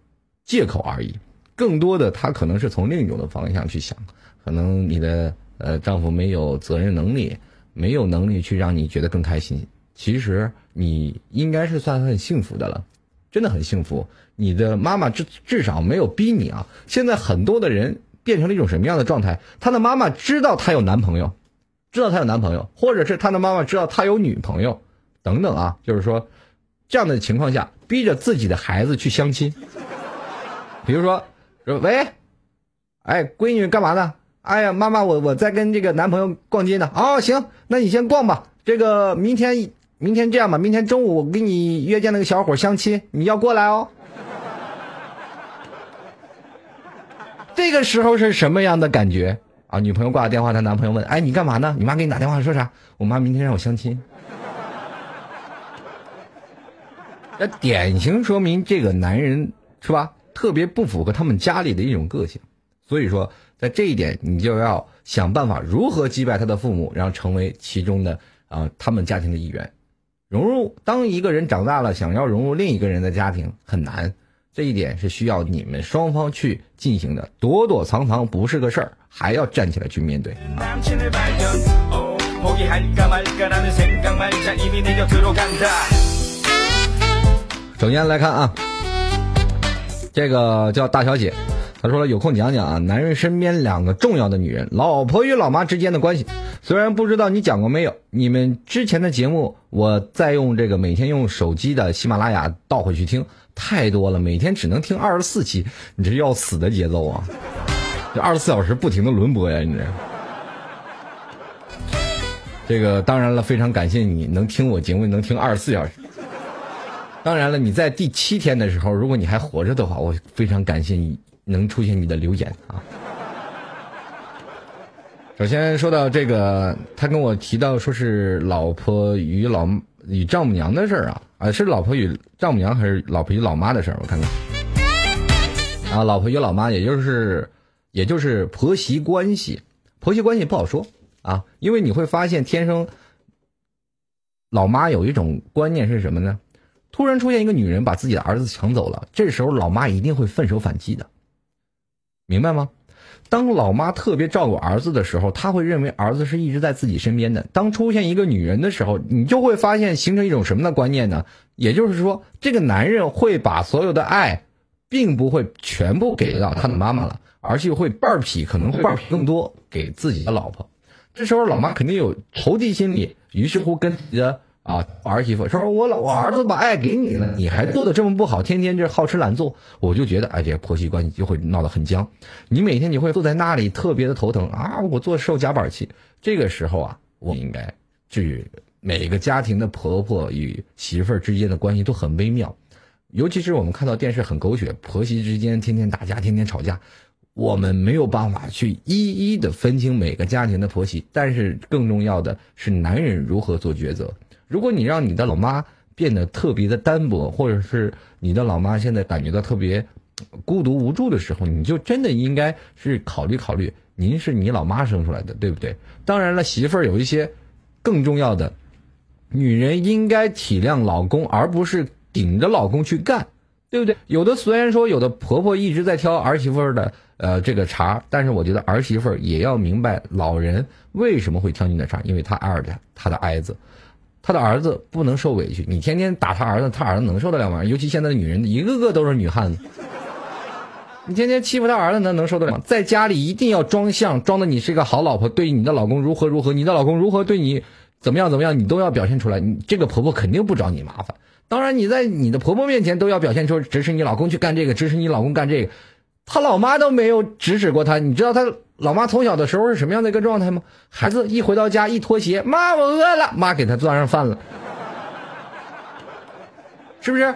借口而已。更多的，他可能是从另一种的方向去想，可能你的呃丈夫没有责任能力，没有能力去让你觉得更开心。其实你应该是算很幸福的了，真的很幸福。你的妈妈至至少没有逼你啊。现在很多的人变成了一种什么样的状态？他的妈妈知道他有男朋友，知道他有男朋友，或者是他的妈妈知道他有女朋友，等等啊，就是说这样的情况下，逼着自己的孩子去相亲，比如说。说喂，哎，闺女干嘛呢？哎呀，妈妈，我我在跟这个男朋友逛街呢。哦，行，那你先逛吧。这个明天，明天这样吧，明天中午我给你约见那个小伙相亲，你要过来哦。这个时候是什么样的感觉啊？女朋友挂了电话，她男朋友问：“哎，你干嘛呢？你妈给你打电话说啥？我妈明天让我相亲。”那典型说明这个男人是吧？特别不符合他们家里的一种个性，所以说在这一点，你就要想办法如何击败他的父母，然后成为其中的啊他们家庭的一员，融入。当一个人长大了，想要融入另一个人的家庭很难，这一点是需要你们双方去进行的。躲躲藏藏不是个事儿，还要站起来去面对。首先来看啊。这个叫大小姐，他说了有空讲讲啊，男人身边两个重要的女人，老婆与老妈之间的关系。虽然不知道你讲过没有，你们之前的节目，我再用这个每天用手机的喜马拉雅倒回去听，太多了，每天只能听二十四期，你这要死的节奏啊！这二十四小时不停的轮播呀，你这。这个当然了，非常感谢你能听我节目，能听二十四小时。当然了，你在第七天的时候，如果你还活着的话，我非常感谢你能出现你的留言啊。首先说到这个，他跟我提到说是老婆与老与丈母娘的事儿啊，啊是老婆与丈母娘还是老婆与老妈的事儿？我看看，啊，老婆与老妈，也就是也就是婆媳关系，婆媳关系不好说啊，因为你会发现天生老妈有一种观念是什么呢？突然出现一个女人把自己的儿子抢走了，这时候老妈一定会奋手反击的，明白吗？当老妈特别照顾儿子的时候，她会认为儿子是一直在自己身边的。当出现一个女人的时候，你就会发现形成一种什么的观念呢？也就是说，这个男人会把所有的爱，并不会全部给到他的妈妈了，而是会半匹，可能半匹更多给自己的老婆。这时候老妈肯定有投敌心理，于是乎跟自己的。啊，儿媳妇说：“我老我儿子把爱给你了，你还做的这么不好，天天这好吃懒做，我就觉得，哎，这婆媳关系就会闹得很僵。你每天你会坐在那里特别的头疼啊，我做受夹板气。这个时候啊，我应该去每个家庭的婆婆与媳妇之间的关系都很微妙，尤其是我们看到电视很狗血，婆媳之间天天打架，天天吵架，我们没有办法去一一的分清每个家庭的婆媳，但是更重要的是男人如何做抉择。”如果你让你的老妈变得特别的单薄，或者是你的老妈现在感觉到特别孤独无助的时候，你就真的应该是考虑考虑，您是你老妈生出来的，对不对？当然了，媳妇儿有一些更重要的，女人应该体谅老公，而不是顶着老公去干，对不对？有的虽然说有的婆婆一直在挑儿媳妇儿的呃这个茬，但是我觉得儿媳妇儿也要明白老人为什么会挑你的茬，因为他爱着他的儿子，他的儿子不能受委屈，你天天打他儿子，他儿子能受得了吗？尤其现在的女人一个个都是女汉子。你天天欺负他儿子，那能受得了吗？在家里一定要装相，装的你是一个好老婆，对你的老公如何如何，你的老公如何对你怎么样怎么样，你都要表现出来。你这个婆婆肯定不找你麻烦。当然，你在你的婆婆面前都要表现出支持你老公去干这个，支持你老公干这个。他老妈都没有指使过他，你知道他老妈从小的时候是什么样的一个状态吗？孩子一回到家一脱鞋，妈我饿了，妈给他端上饭了，是不是？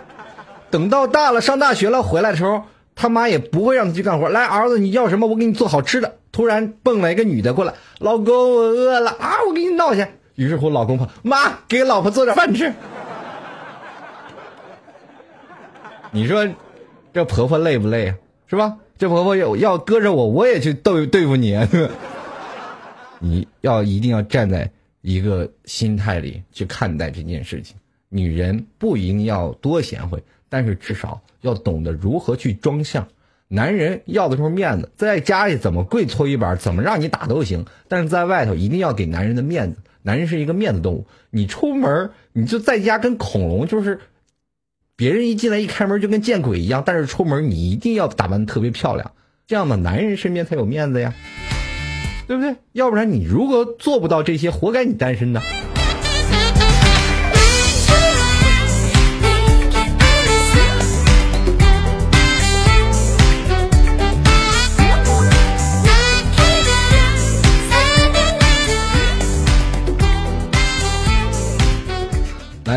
等到大了上大学了回来的时候，他妈也不会让他去干活。来，儿子你要什么？我给你做好吃的。突然蹦来一个女的过来，老公我饿了啊，我给你闹去。于是乎老公跑，妈给老婆做点饭吃。你说这婆婆累不累啊？是吧？这婆婆要要搁着我，我也去对对付你。你要一定要站在一个心态里去看待这件事情。女人不一定要多贤惠，但是至少要懂得如何去装相。男人要的是面子，在家里怎么跪搓衣板，怎么让你打都行，但是在外头一定要给男人的面子。男人是一个面子动物，你出门你就在家跟恐龙就是。别人一进来一开门就跟见鬼一样，但是出门你一定要打扮的特别漂亮，这样的男人身边才有面子呀，对不对？要不然你如果做不到这些，活该你单身呢。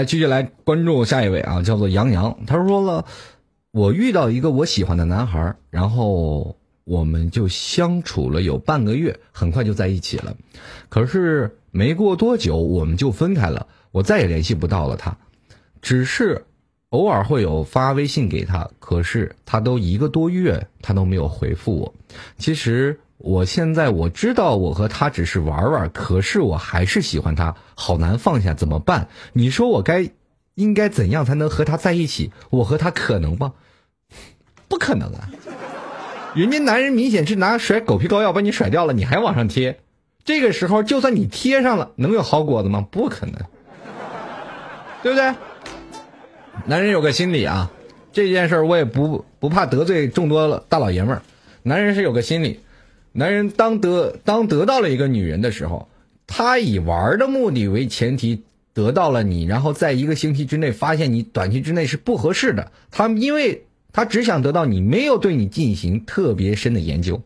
来，继续来关注下一位啊，叫做杨洋。他说了，我遇到一个我喜欢的男孩，然后我们就相处了有半个月，很快就在一起了。可是没过多久，我们就分开了，我再也联系不到了他，只是偶尔会有发微信给他，可是他都一个多月，他都没有回复我。其实。我现在我知道我和他只是玩玩，可是我还是喜欢他，好难放下，怎么办？你说我该应该怎样才能和他在一起？我和他可能吗？不可能啊！人家男人明显是拿甩狗皮膏药把你甩掉了，你还往上贴，这个时候就算你贴上了，能有好果子吗？不可能，对不对？男人有个心理啊，这件事我也不不怕得罪众多大老爷们儿，男人是有个心理。男人当得当得到了一个女人的时候，他以玩的目的为前提得到了你，然后在一个星期之内发现你短期之内是不合适的，他因为他只想得到你，没有对你进行特别深的研究。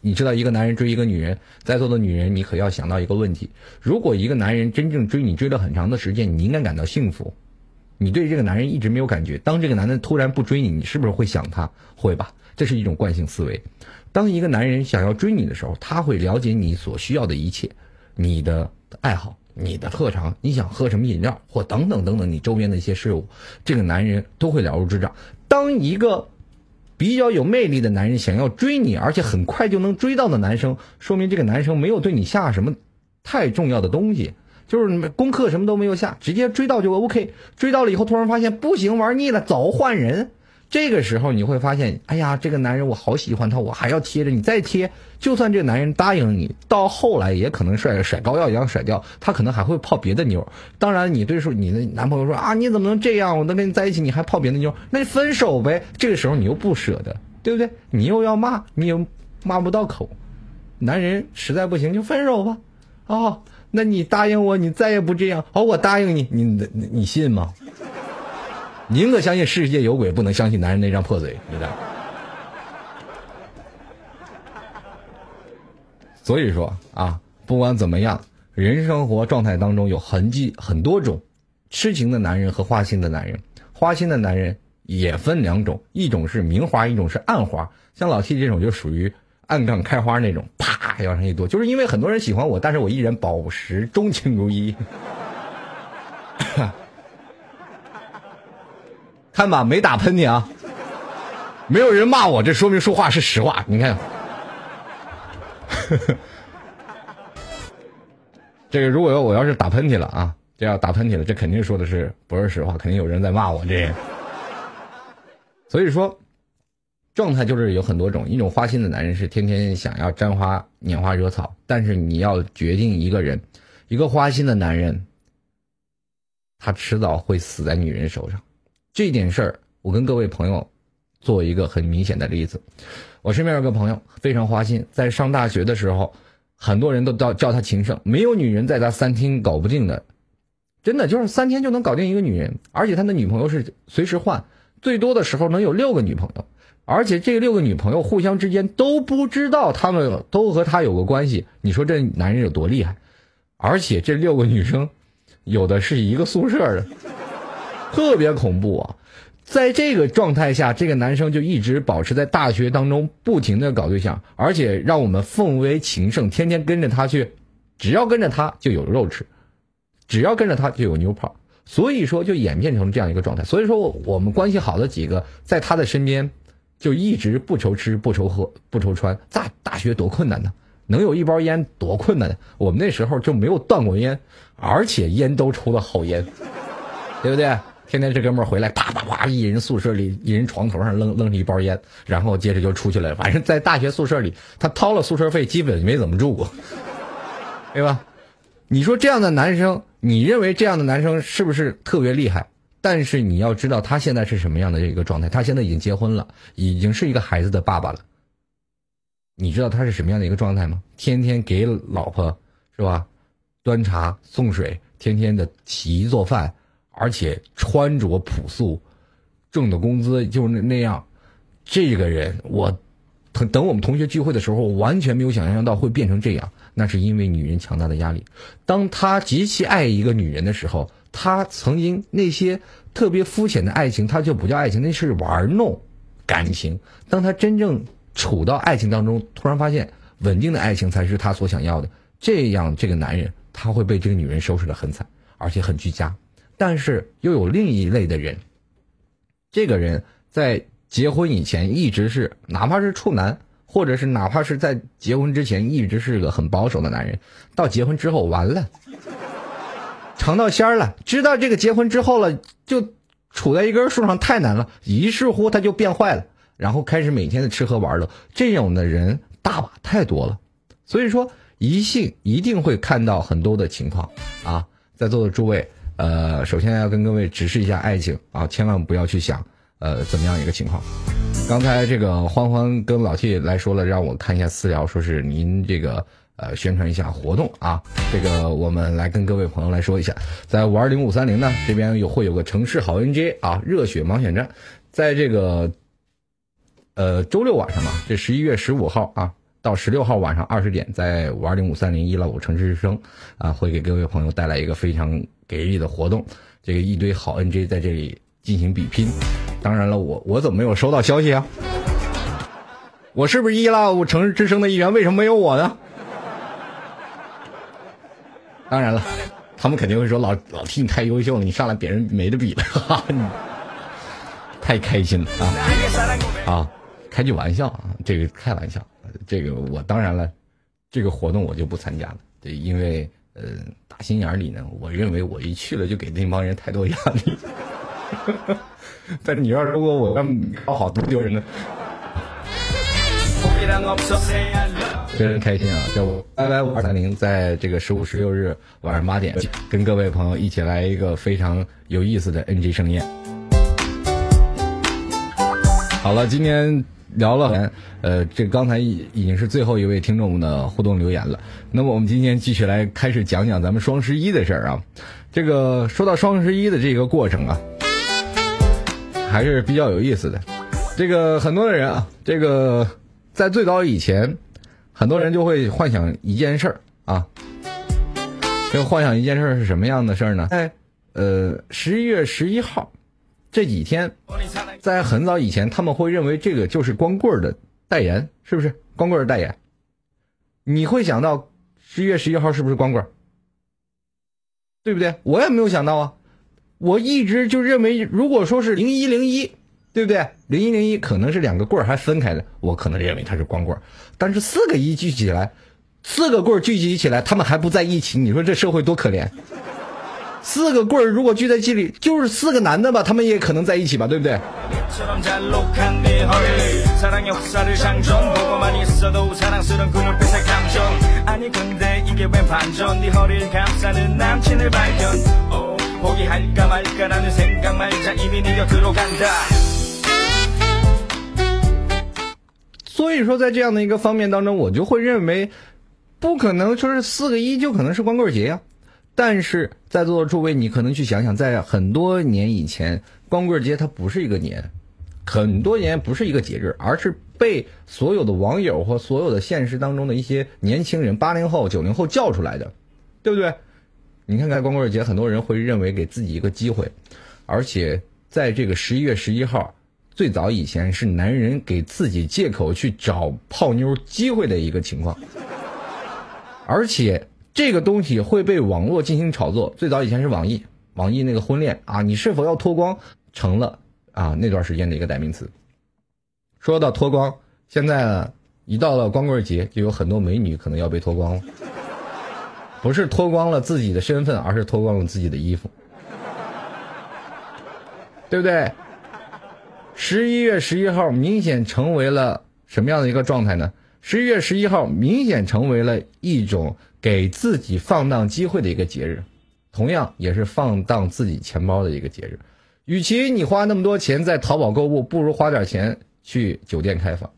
你知道，一个男人追一个女人，在座的女人，你可要想到一个问题：如果一个男人真正追你追了很长的时间，你应该感到幸福。你对这个男人一直没有感觉，当这个男的突然不追你，你是不是会想他？会吧？这是一种惯性思维。当一个男人想要追你的时候，他会了解你所需要的一切，你的爱好、你的特长，你想喝什么饮料，或等等等等，你周边的一些事物，这个男人都会了如指掌。当一个比较有魅力的男人想要追你，而且很快就能追到的男生，说明这个男生没有对你下什么太重要的东西，就是功课什么都没有下，直接追到就 OK。追到了以后，突然发现不行，玩腻了，走换人。这个时候你会发现，哎呀，这个男人我好喜欢他，我还要贴着你再贴。就算这个男人答应你，到后来也可能甩甩膏药一样甩掉，他可能还会泡别的妞。当然，你对说你的男朋友说啊，你怎么能这样？我能跟你在一起，你还泡别的妞，那分手呗。这个时候你又不舍得，对不对？你又要骂，你又骂不到口。男人实在不行就分手吧。哦，那你答应我，你再也不这样。好，我答应你，你你信吗？宁可相信世界有鬼，不能相信男人那张破嘴，对不对？所以说啊，不管怎么样，人生活状态当中有痕迹很多种，痴情的男人和花心的男人，花心的男人也分两种，一种是明花，一种是暗花。像老 T 这种就属于暗杠开花那种，啪要上一朵，就是因为很多人喜欢我，但是我依然保持钟情如一。看吧，没打喷嚏啊，没有人骂我，这说明说话是实话。你看，这个如果要我要是打喷嚏了啊，这要打喷嚏了，这肯定说的是不是实话，肯定有人在骂我这。所以说，状态就是有很多种，一种花心的男人是天天想要沾花拈花惹草，但是你要决定一个人，一个花心的男人，他迟早会死在女人手上。这件事儿，我跟各位朋友做一个很明显的例子。我身边有个朋友非常花心，在上大学的时候，很多人都叫叫他情圣，没有女人在他三天搞不定的，真的就是三天就能搞定一个女人，而且他的女朋友是随时换，最多的时候能有六个女朋友。而且这六个女朋友互相之间都不知道，他们都和他有个关系。你说这男人有多厉害？而且这六个女生，有的是一个宿舍的，特别恐怖啊！在这个状态下，这个男生就一直保持在大学当中不停的搞对象，而且让我们奉为情圣，天天跟着他去，只要跟着他就有肉吃，只要跟着他就有妞泡。所以说就演变成这样一个状态。所以说我们关系好的几个在他的身边。就一直不愁吃不愁喝不愁穿，大大学多困难呢？能有一包烟多困难？我们那时候就没有断过烟，而且烟都抽的好烟，对不对？天天这哥们儿回来，啪啪啪，一人宿舍里一人床头上扔扔了一包烟，然后接着就出去了。反正，在大学宿舍里，他掏了宿舍费，基本没怎么住过，对吧？你说这样的男生，你认为这样的男生是不是特别厉害？但是你要知道，他现在是什么样的一个状态？他现在已经结婚了，已经是一个孩子的爸爸了。你知道他是什么样的一个状态吗？天天给老婆是吧，端茶送水，天天的洗衣做饭，而且穿着朴素，挣的工资就是那那样。这个人，我等我们同学聚会的时候，我完全没有想象到会变成这样。那是因为女人强大的压力。当他极其爱一个女人的时候。他曾经那些特别肤浅的爱情，他就不叫爱情，那是玩弄感情。当他真正处到爱情当中，突然发现稳定的爱情才是他所想要的，这样这个男人他会被这个女人收拾的很惨，而且很居家。但是又有另一类的人，这个人在结婚以前一直是，哪怕是处男，或者是哪怕是在结婚之前一直是个很保守的男人，到结婚之后完了。尝到鲜儿了，知道这个结婚之后了，就杵在一根树上太难了，于是乎他就变坏了，然后开始每天的吃喝玩乐，这种的人大把太多了，所以说异性一定会看到很多的情况啊，在座的诸位，呃，首先要跟各位指示一下爱情啊，千万不要去想呃怎么样一个情况。刚才这个欢欢跟老 T 来说了，让我看一下私聊，说是您这个。呃，宣传一下活动啊！这个我们来跟各位朋友来说一下，在五二零五三零呢这边有会有个城市好 NJ 啊热血盲选战，在这个呃周六晚上嘛，这十一月十五号啊到十六号晚上二十点，在五二零五三零一五城市之声啊会给各位朋友带来一个非常给力的活动，这个一堆好 NJ 在这里进行比拼。当然了，我我怎么没有收到消息啊？我是不是一五城市之声的一员？为什么没有我呢？当然了，他们肯定会说老老替你太优秀了，你上来别人没得比了，哈，太开心了啊！啊，开句玩笑啊，这个开玩笑，这个我当然了，这个活动我就不参加了，对，因为呃，打心眼里呢，我认为我一去了就给那帮人太多压力，但是你要如果我要搞好多丢人呢？非常开心啊！叫我 YY 五二三零，在这个十五、十六日晚上八点，跟各位朋友一起来一个非常有意思的 NG 盛宴。好了，今天聊了，呃，这刚才已已经是最后一位听众的互动留言了。那么我们今天继续来开始讲讲咱们双十一的事儿啊。这个说到双十一的这个过程啊，还是比较有意思的。这个很多的人啊，这个在最早以前。很多人就会幻想一件事儿啊，这个幻想一件事儿是什么样的事儿呢？在呃十一月十一号这几天，在很早以前，他们会认为这个就是光棍的代言，是不是？光棍的代言，你会想到十一月十一号是不是光棍？对不对？我也没有想到啊，我一直就认为，如果说是零一零一。对不对？零一零一可能是两个棍儿还分开的，我可能认为它是光棍。但是四个一聚起来，四个棍儿聚集起来，他们还不在一起，你说这社会多可怜？四个棍儿如果聚在一起就是四个男的吧他们也可能在一起吧对不对？所以说在这样的一个方面当中我就会认为不可能说是四个一就可能是光棍节呀。但是在座的诸位，你可能去想想，在很多年以前，光棍节它不是一个年，很多年不是一个节日，而是被所有的网友或所有的现实当中的一些年轻人，八零后、九零后叫出来的，对不对？你看看光棍节，很多人会认为给自己一个机会，而且在这个十一月十一号，最早以前是男人给自己借口去找泡妞机会的一个情况，而且这个东西会被网络进行炒作。最早以前是网易，网易那个婚恋啊，你是否要脱光，成了啊那段时间的一个代名词。说到脱光，现在，一到了光棍节，就有很多美女可能要被脱光了。不是脱光了自己的身份，而是脱光了自己的衣服，对不对？十一月十一号明显成为了什么样的一个状态呢？十一月十一号明显成为了一种给自己放荡机会的一个节日，同样也是放荡自己钱包的一个节日。与其你花那么多钱在淘宝购物，不如花点钱去酒店开房。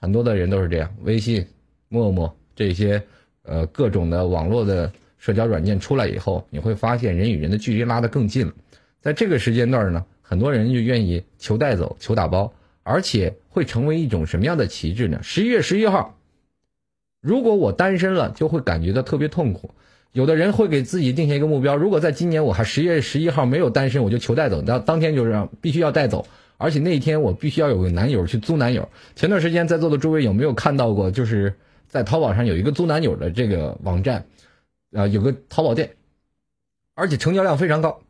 很多的人都是这样，微信、陌陌这些呃各种的网络的社交软件出来以后，你会发现人与人的距离拉得更近了。在这个时间段呢，很多人就愿意求带走、求打包，而且会成为一种什么样的旗帜呢？十一月十一号，如果我单身了，就会感觉到特别痛苦。有的人会给自己定下一个目标，如果在今年我还十月十一号没有单身，我就求带走，当当天就是必须要带走，而且那一天我必须要有个男友去租男友。前段时间在座的诸位有没有看到过？就是在淘宝上有一个租男友的这个网站，啊、有个淘宝店，而且成交量非常高，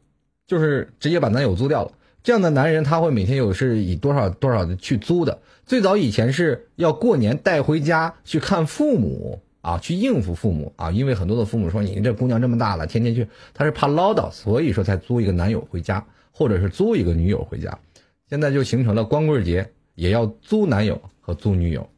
就是直接把男友租掉了。这样的男人他会每天有是以多少多少的去租的。最早以前是要过年带回家去看父母啊，去应付父母啊，因为很多的父母说你这姑娘这么大了，天天去，他是怕唠叨，所以说才租一个男友回家，或者是租一个女友回家。现在就形成了光棍节也要租男友和租女友，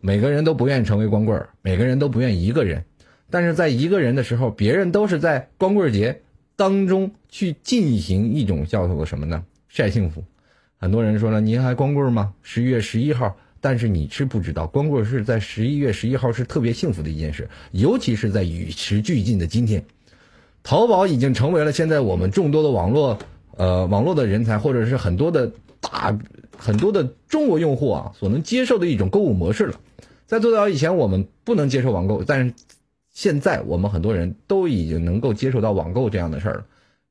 每个人都不愿意成为光棍儿，每个人都不愿意一个人，但是在一个人的时候，别人都是在光棍节当中去进行一种叫做什么呢？晒幸福。很多人说了，您还光棍吗？十一月十一号，但是你是不知道，光棍是在十一月十一号是特别幸福的一件事，尤其是在与时俱进的今天，淘宝已经成为了现在我们众多的网络呃网络的人才，或者是很多的大很多的中国用户啊所能接受的一种购物模式了。在最早以前，我们不能接受网购，但是现在我们很多人都已经能够接受到网购这样的事儿了。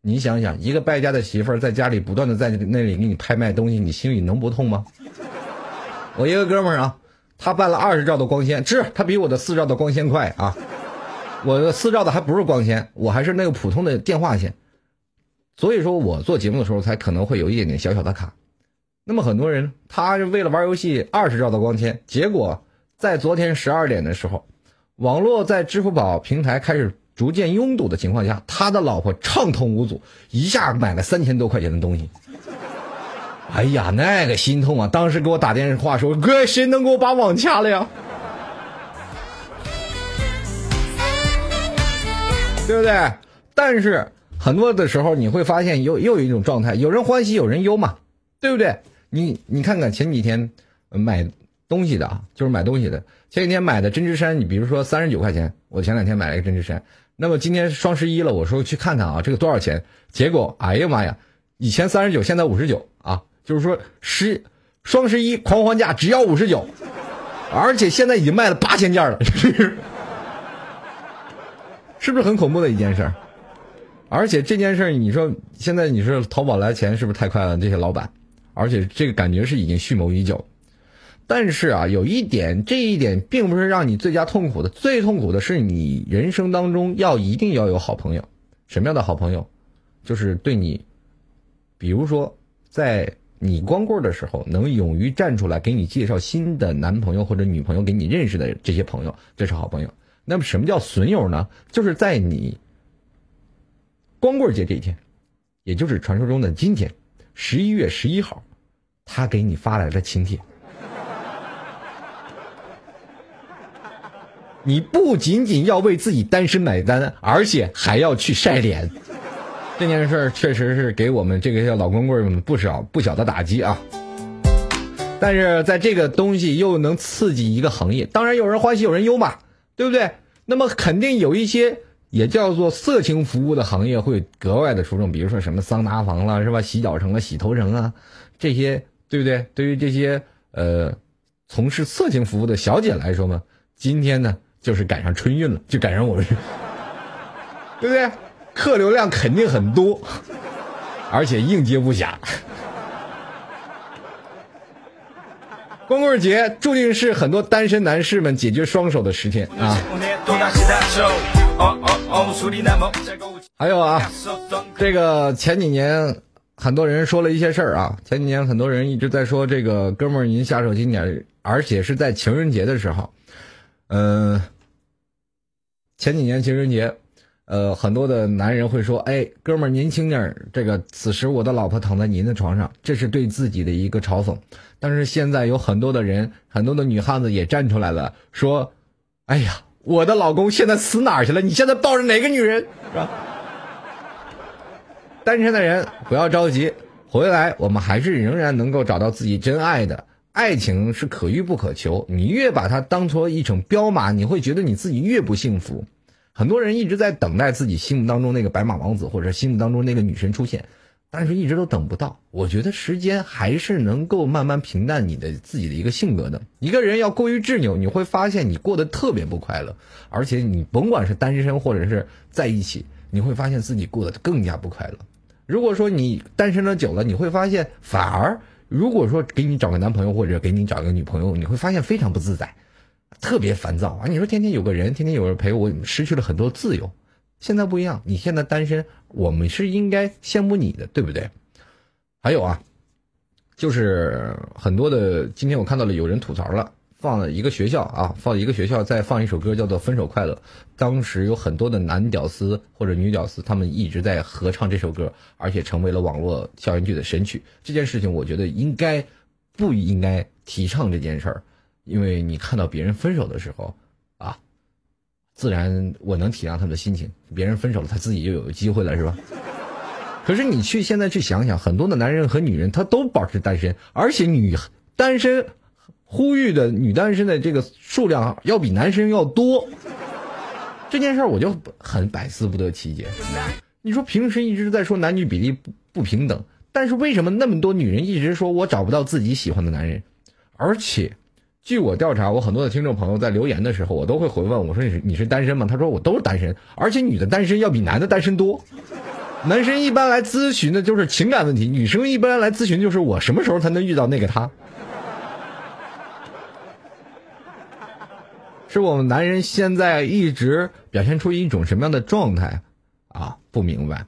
你想想，一个败家的媳妇儿在家里不断的在那里给你拍卖东西，你心里能不痛吗？我一个哥们儿啊，他办了二十兆的光纤，是他比我的四兆的光纤快啊。我的四兆的还不是光纤，我还是那个普通的电话线，所以说我做节目的时候才可能会有一点点小小的卡。那么很多人他是为了玩游戏二十兆的光纤，结果在昨天十二点的时候，网络在支付宝平台开始逐渐拥堵的情况下，他的老婆畅通无阻，一下买了三千多块钱的东西。哎呀，那个心痛啊！当时给我打电话说：“哥，谁能给我把网掐了呀？”对不对？但是很多的时候你会发现又又有一种状态，有人欢喜有人忧嘛，对不对？你你看看前几天买东西的啊，就是买东西的，前几天买的针织衫，你比如说三十九块钱，我前两天买了一个针织衫，那么今天双十一了，我说去看看啊，这个多少钱？结果哎呀妈呀，以前三十九，现在五十九啊，就是说十双十一狂欢价只要五十九，而且现在已经卖了八千件了。是不是是不是很恐怖的一件事？而且这件事，你说现在你说淘宝来钱是不是太快了？这些老板，而且这个感觉是已经蓄谋已久。但是啊，有一点，这一点并不是让你最佳痛苦的，最痛苦的是你人生当中要一定要有好朋友。什么样的好朋友？就是对你，比如说在你光棍的时候，能勇于站出来给你介绍新的男朋友或者女朋友给你认识的这些朋友，这是好朋友。那么什么叫损友呢？就是在你光棍节这一天，也就是传说中的今天，十一月十一号，他给你发来了请帖。你不仅仅要为自己单身买单，而且还要去晒脸。这件事儿确实是给我们这个些老光棍们不少不小的打击啊。但是在这个东西又能刺激一个行业，当然有人欢喜有人忧嘛，对不对？那么肯定有一些也叫做色情服务的行业会格外的出众，比如说什么桑拿房了，是吧？洗脚城了，洗头城啊，这些对不对？对于这些呃从事色情服务的小姐来说嘛，今天呢就是赶上春运了，就赶上我们，对不对？客流量肯定很多，而且应接不暇。光棍节注定是很多单身男士们解决双手的十天啊！还有啊，这个前几年很多人说了一些事儿啊，前几年很多人一直在说这个哥们儿您下手轻点，而且是在情人节的时候，嗯，前几年情人节。呃，很多的男人会说：“哎，哥们儿，年轻点儿。”这个此时我的老婆躺在您的床上，这是对自己的一个嘲讽。但是现在有很多的人，很多的女汉子也站出来了，说：“哎呀，我的老公现在死哪儿去了？你现在抱着哪个女人？”是吧？单身的人不要着急，回来我们还是仍然能够找到自己真爱的。爱情是可遇不可求，你越把它当做一种标马，你会觉得你自己越不幸福。很多人一直在等待自己心目当中那个白马王子，或者心目当中那个女神出现，但是一直都等不到。我觉得时间还是能够慢慢平淡你的自己的一个性格的。一个人要过于执拗，你会发现你过得特别不快乐，而且你甭管是单身或者是在一起，你会发现自己过得更加不快乐。如果说你单身的久了，你会发现反而如果说给你找个男朋友或者给你找个女朋友，你会发现非常不自在。特别烦躁啊！你说天天有个人，天天有人陪我，失去了很多自由。现在不一样，你现在单身，我们是应该羡慕你的，对不对？还有啊，就是很多的，今天我看到了有人吐槽了，放了一个学校啊，放一个学校再放一首歌，叫做《分手快乐》。当时有很多的男屌丝或者女屌丝，他们一直在合唱这首歌，而且成为了网络校园剧的神曲。这件事情，我觉得应该不应该提倡这件事儿。因为你看到别人分手的时候，啊，自然我能体谅他们的心情。别人分手了，他自己就有机会了，是吧？可是你去现在去想想，很多的男人和女人他都保持单身，而且女单身呼吁的女单身的这个数量要比男生要多。这件事儿我就很百思不得其解。你说平时一直在说男女比例不不平等，但是为什么那么多女人一直说我找不到自己喜欢的男人，而且？据我调查，我很多的听众朋友在留言的时候，我都会回问我说：“你是你是单身吗？”他说：“我都是单身，而且女的单身要比男的单身多。男生一般来咨询的就是情感问题，女生一般来咨询就是我什么时候才能遇到那个他？是我们男人现在一直表现出一种什么样的状态啊？不明白。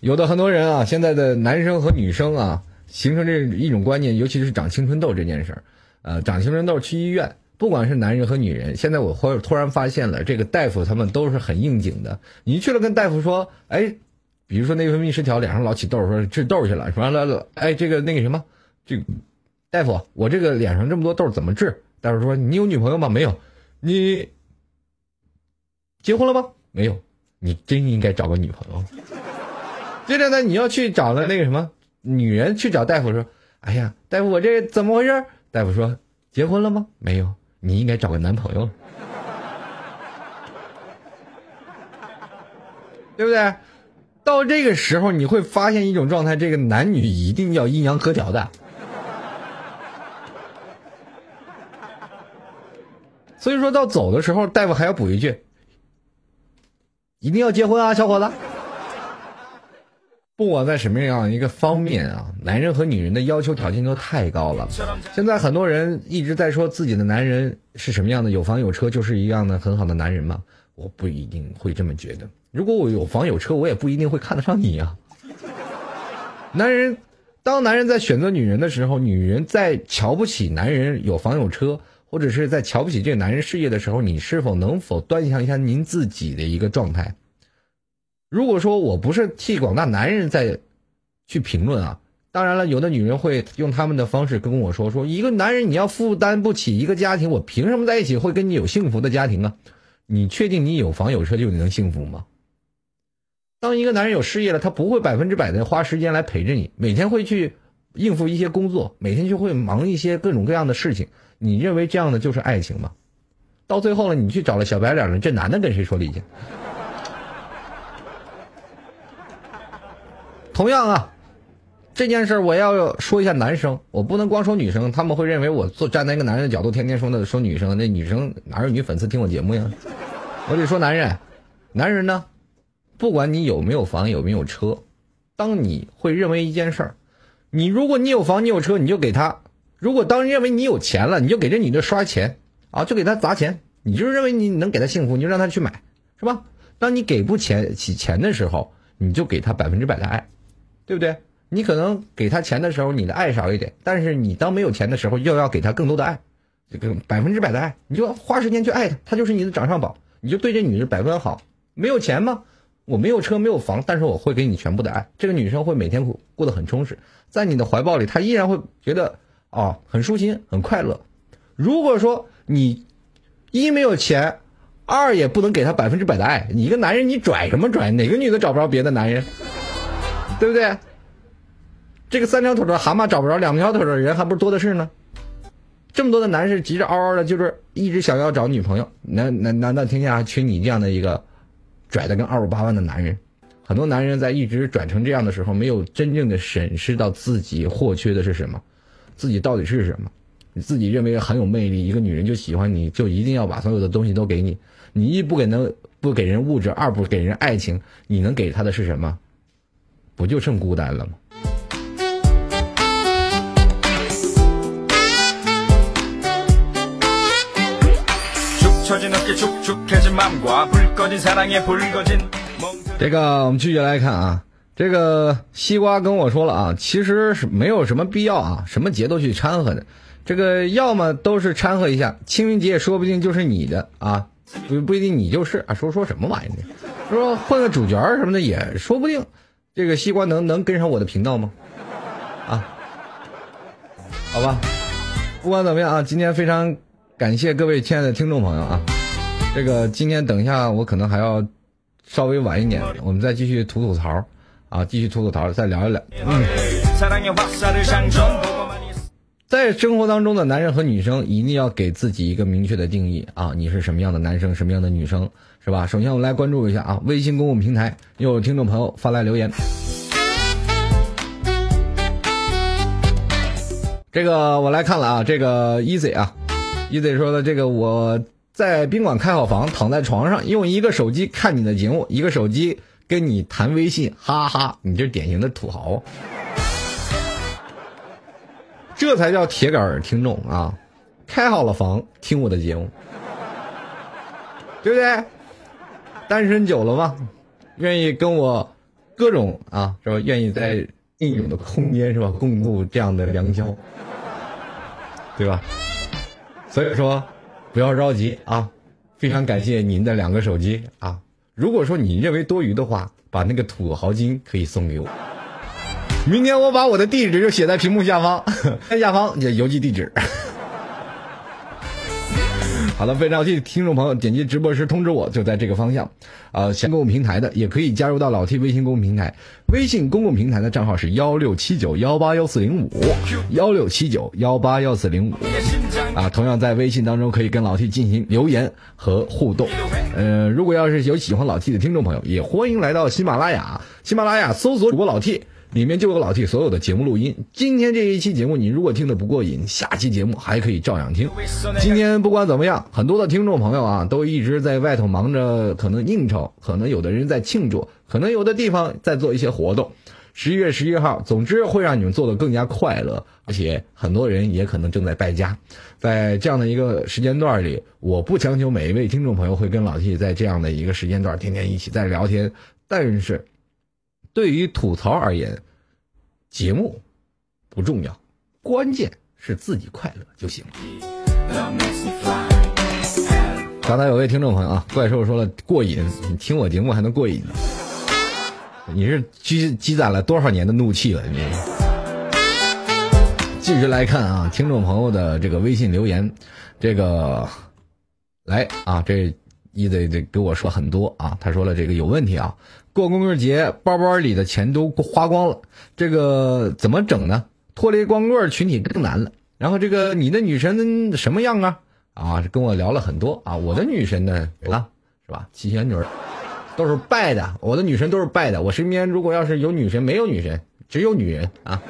有的很多人啊，现在的男生和女生啊，形成这一种观念，尤其是长青春痘这件事儿。呃，长青春痘去医院，不管是男人和女人。现在我忽突然发现了，这个大夫他们都是很应景的。你去了跟大夫说，哎，比如说内分泌失调，脸上老起痘，说治痘去了，完了，哎，这个那个什么，这大夫，我这个脸上这么多痘怎么治？大夫说你有女朋友吗？没有。你结婚了吗？没有。你真应该找个女朋友。接着呢，你要去找了那个什么女人去找大夫说，哎呀，大夫，我这怎么回事？大夫说：“结婚了吗？没有，你应该找个男朋友，对不对？到这个时候，你会发现一种状态：这个男女一定要阴阳合调的。所以说到走的时候，大夫还要补一句：一定要结婚啊，小伙子。”不管在什么样一个方面啊，男人和女人的要求条件都太高了。现在很多人一直在说自己的男人是什么样的，有房有车就是一样的很好的男人吗？我不一定会这么觉得。如果我有房有车，我也不一定会看得上你啊。男人，当男人在选择女人的时候，女人在瞧不起男人有房有车，或者是在瞧不起这个男人事业的时候，你是否能否端详一下您自己的一个状态？如果说我不是替广大男人在去评论啊，当然了，有的女人会用他们的方式跟我说：说一个男人你要负担不起一个家庭，我凭什么在一起会跟你有幸福的家庭啊？你确定你有房有车就能幸福吗？当一个男人有事业了，他不会百分之百的花时间来陪着你，每天会去应付一些工作，每天就会忙一些各种各样的事情。你认为这样的就是爱情吗？到最后了，你去找了小白脸了，这男的跟谁说理去？同样啊，这件事我要说一下男生，我不能光说女生，他们会认为我做站在一个男人的角度，天天说那说女生，那女生哪有女粉丝听我节目呀？我得说男人，男人呢，不管你有没有房有没有车，当你会认为一件事儿，你如果你有房你有车，你就给他；如果当认为你有钱了，你就给这女的刷钱啊，就给她砸钱，你就是认为你能给她幸福，你就让她去买，是吧？当你给不钱起钱的时候，你就给她百分之百的爱，对不对？你可能给她钱的时候，你的爱少一点，但是你当没有钱的时候，又要给她更多的爱，这个百分之百的爱，你就花时间去爱她，她就是你的掌上宝，你就对这女的百分好。没有钱吗？我没有车，没有房，但是我会给你全部的爱。这个女生会每天过过得很充实，在你的怀抱里，她依然会觉得哦很舒心，很快乐。如果说你一没有钱，二也不能给他百分之百的爱，你一个男人你拽什么拽？哪个女的找不着别的男人？对不对？这个三条腿的蛤蟆找不着两条腿的人，还不是多的是呢？这么多的男士急着嗷嗷的，就是一直想要找女朋友，难难难道天下还缺你这样的一个拽的跟二五八万的男人？很多男人在一直拽成这样的时候，没有真正的审视到自己或缺的是什么，自己到底是什么？你自己认为很有魅力一个女人就喜欢你就一定要把所有的东西都给你。你一不给能不给人物质二不给人爱情你能给她的是什么？不就剩孤单了吗？这个我们继续来看啊。这个西瓜跟我说了啊，其实是没有什么必要啊，什么节都去掺和的，这个要么都是掺和一下，清明节说不定就是你的啊，不不一定你就是啊，说说什么玩意呢？说换个主角什么的也说不定，这个西瓜能能跟上我的频道吗？啊，好吧，不管怎么样啊，今天非常感谢各位亲爱的听众朋友啊，这个今天等一下我可能还要稍微晚一点，我们再继续吐吐槽。啊，继续吐吐槽，再聊一聊。嗯，在生活当中的男人和女生一定要给自己一个明确的定义啊，你是什么样的男生，什么样的女生，是吧？首先我们来关注一下啊，微信公众平台有听众朋友发来留言。这个我来看了啊，这个 easy 啊，easy 说的这个我在宾馆开好房，躺在床上用一个手机看你的节目，一个手机跟你谈微信，哈哈，你这典型的土豪。这才叫铁杆听众啊！开好了房听我的节目，对不对？单身久了嘛，愿意跟我各种啊，是吧？愿意在应有的空间是吧，共度这样的良宵，对吧？所以说，不要着急啊！非常感谢您的两个手机啊！如果说你认为多余的话，把那个土豪金可以送给我。明天我把我的地址就写在屏幕下方，在下方这邮寄地址。好的，非常老 T 听众朋友，点击直播时通知我，就在这个方向。啊，公共平台的也可以加入到老 T 微信公共平台，微信公共平台的账号是幺六七九幺八幺四零五幺六七九幺八幺四零五。啊，同样在微信当中可以跟老 T 进行留言和互动。嗯，如果要是有喜欢老 T 的听众朋友，也欢迎来到喜马拉雅，喜马拉雅搜索主播老 T。里面就有老 T 所有的节目录音。今天这一期节目，你如果听得不过瘾，下期节目还可以照样听。今天不管怎么样，很多的听众朋友啊，都一直在外头忙着，可能应酬，可能有的人在庆祝，可能有的地方在做一些活动。十一月十一号，总之会让你们做的更加快乐，而且很多人也可能正在败家。在这样的一个时间段里，我不强求每一位听众朋友会跟老 T 在这样的一个时间段天天一起在聊天，但是对于吐槽而言，节目不重要，关键是自己快乐就行了。刚才有位听众朋友啊，怪兽说了过瘾，你听我节目还能过瘾呢？你是积积攒了多少年的怒气了？你继续来看啊，听众朋友的这个微信留言，这个来啊，这一得得给我说很多啊。他说了这个有问题啊，过光棍节包包里的钱都花光了，这个怎么整呢？脱离光棍群体更难了。然后这个你的女神什么样啊？啊，跟我聊了很多啊。我的女神呢，啊，是吧？七仙女都是拜的，我的女神都是拜的。我身边如果要是有女神，没有女神，只有女人啊。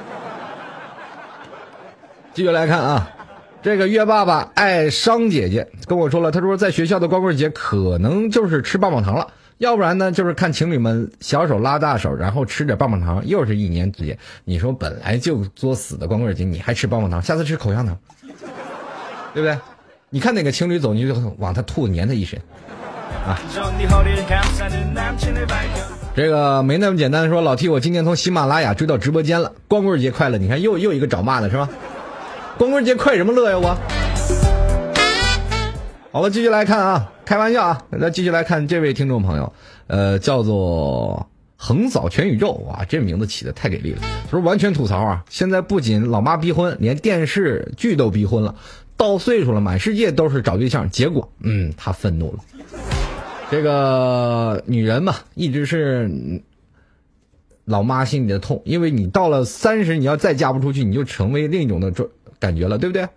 继续来看啊，这个月爸爸爱商姐姐跟我说了，他说在学校的光棍节可能就是吃棒棒糖了，要不然呢就是看情侣们小手拉大手，然后吃着棒棒糖，又是一年之节。你说本来就作死的光棍节，你还吃棒棒糖，下次吃口香糖，对不对？你看哪个情侣走，你就往他吐，粘他一身。啊，这个没那么简单。说老 T，我今天从喜马拉雅追到直播间了，光棍节快乐！你看又又一个找骂的是吧？光棍节快什么乐呀我？好了，继续来看啊，开玩笑啊，那继续来看。这位听众朋友，呃，叫做横扫全宇宙，哇，这名字起的太给力了。他说完全吐槽啊，现在不仅老妈逼婚，连电视剧都逼婚了，到岁数了，满世界都是找对象，结果，嗯，他愤怒了。这个女人嘛，一直是老妈心里的痛，因为你到了三十，你要再嫁不出去，你就成为另一种的状感觉了，对不对？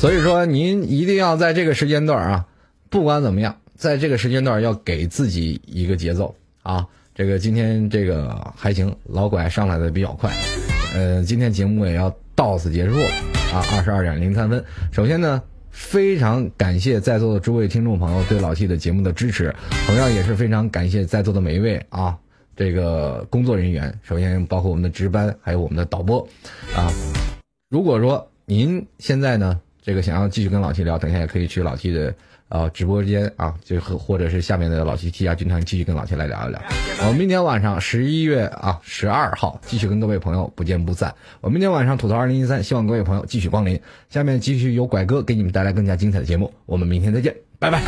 所以说，您一定要在这个时间段啊，不管怎么样，在这个时间段要给自己一个节奏啊。这个今天这个还行，老拐上来的比较快，呃，今天节目也要到此结束啊，二十二点零三分。首先呢。非常感谢在座的诸位听众朋友对老 T 的节目的支持，同样也是非常感谢在座的每一位啊，这个工作人员，首先包括我们的值班，还有我们的导播，啊，如果说您现在呢，这个想要继续跟老 T 聊，等一下也可以去老 T 的。呃，直播间啊，就和或者是下面的老七 T 啊，军团继续跟老七来聊一聊。我们明天晚上十一月啊十二号继续跟各位朋友不见不散。我明天晚上吐槽二零一三，希望各位朋友继续光临。下面继续由拐哥给你们带来更加精彩的节目。我们明天再见，拜拜。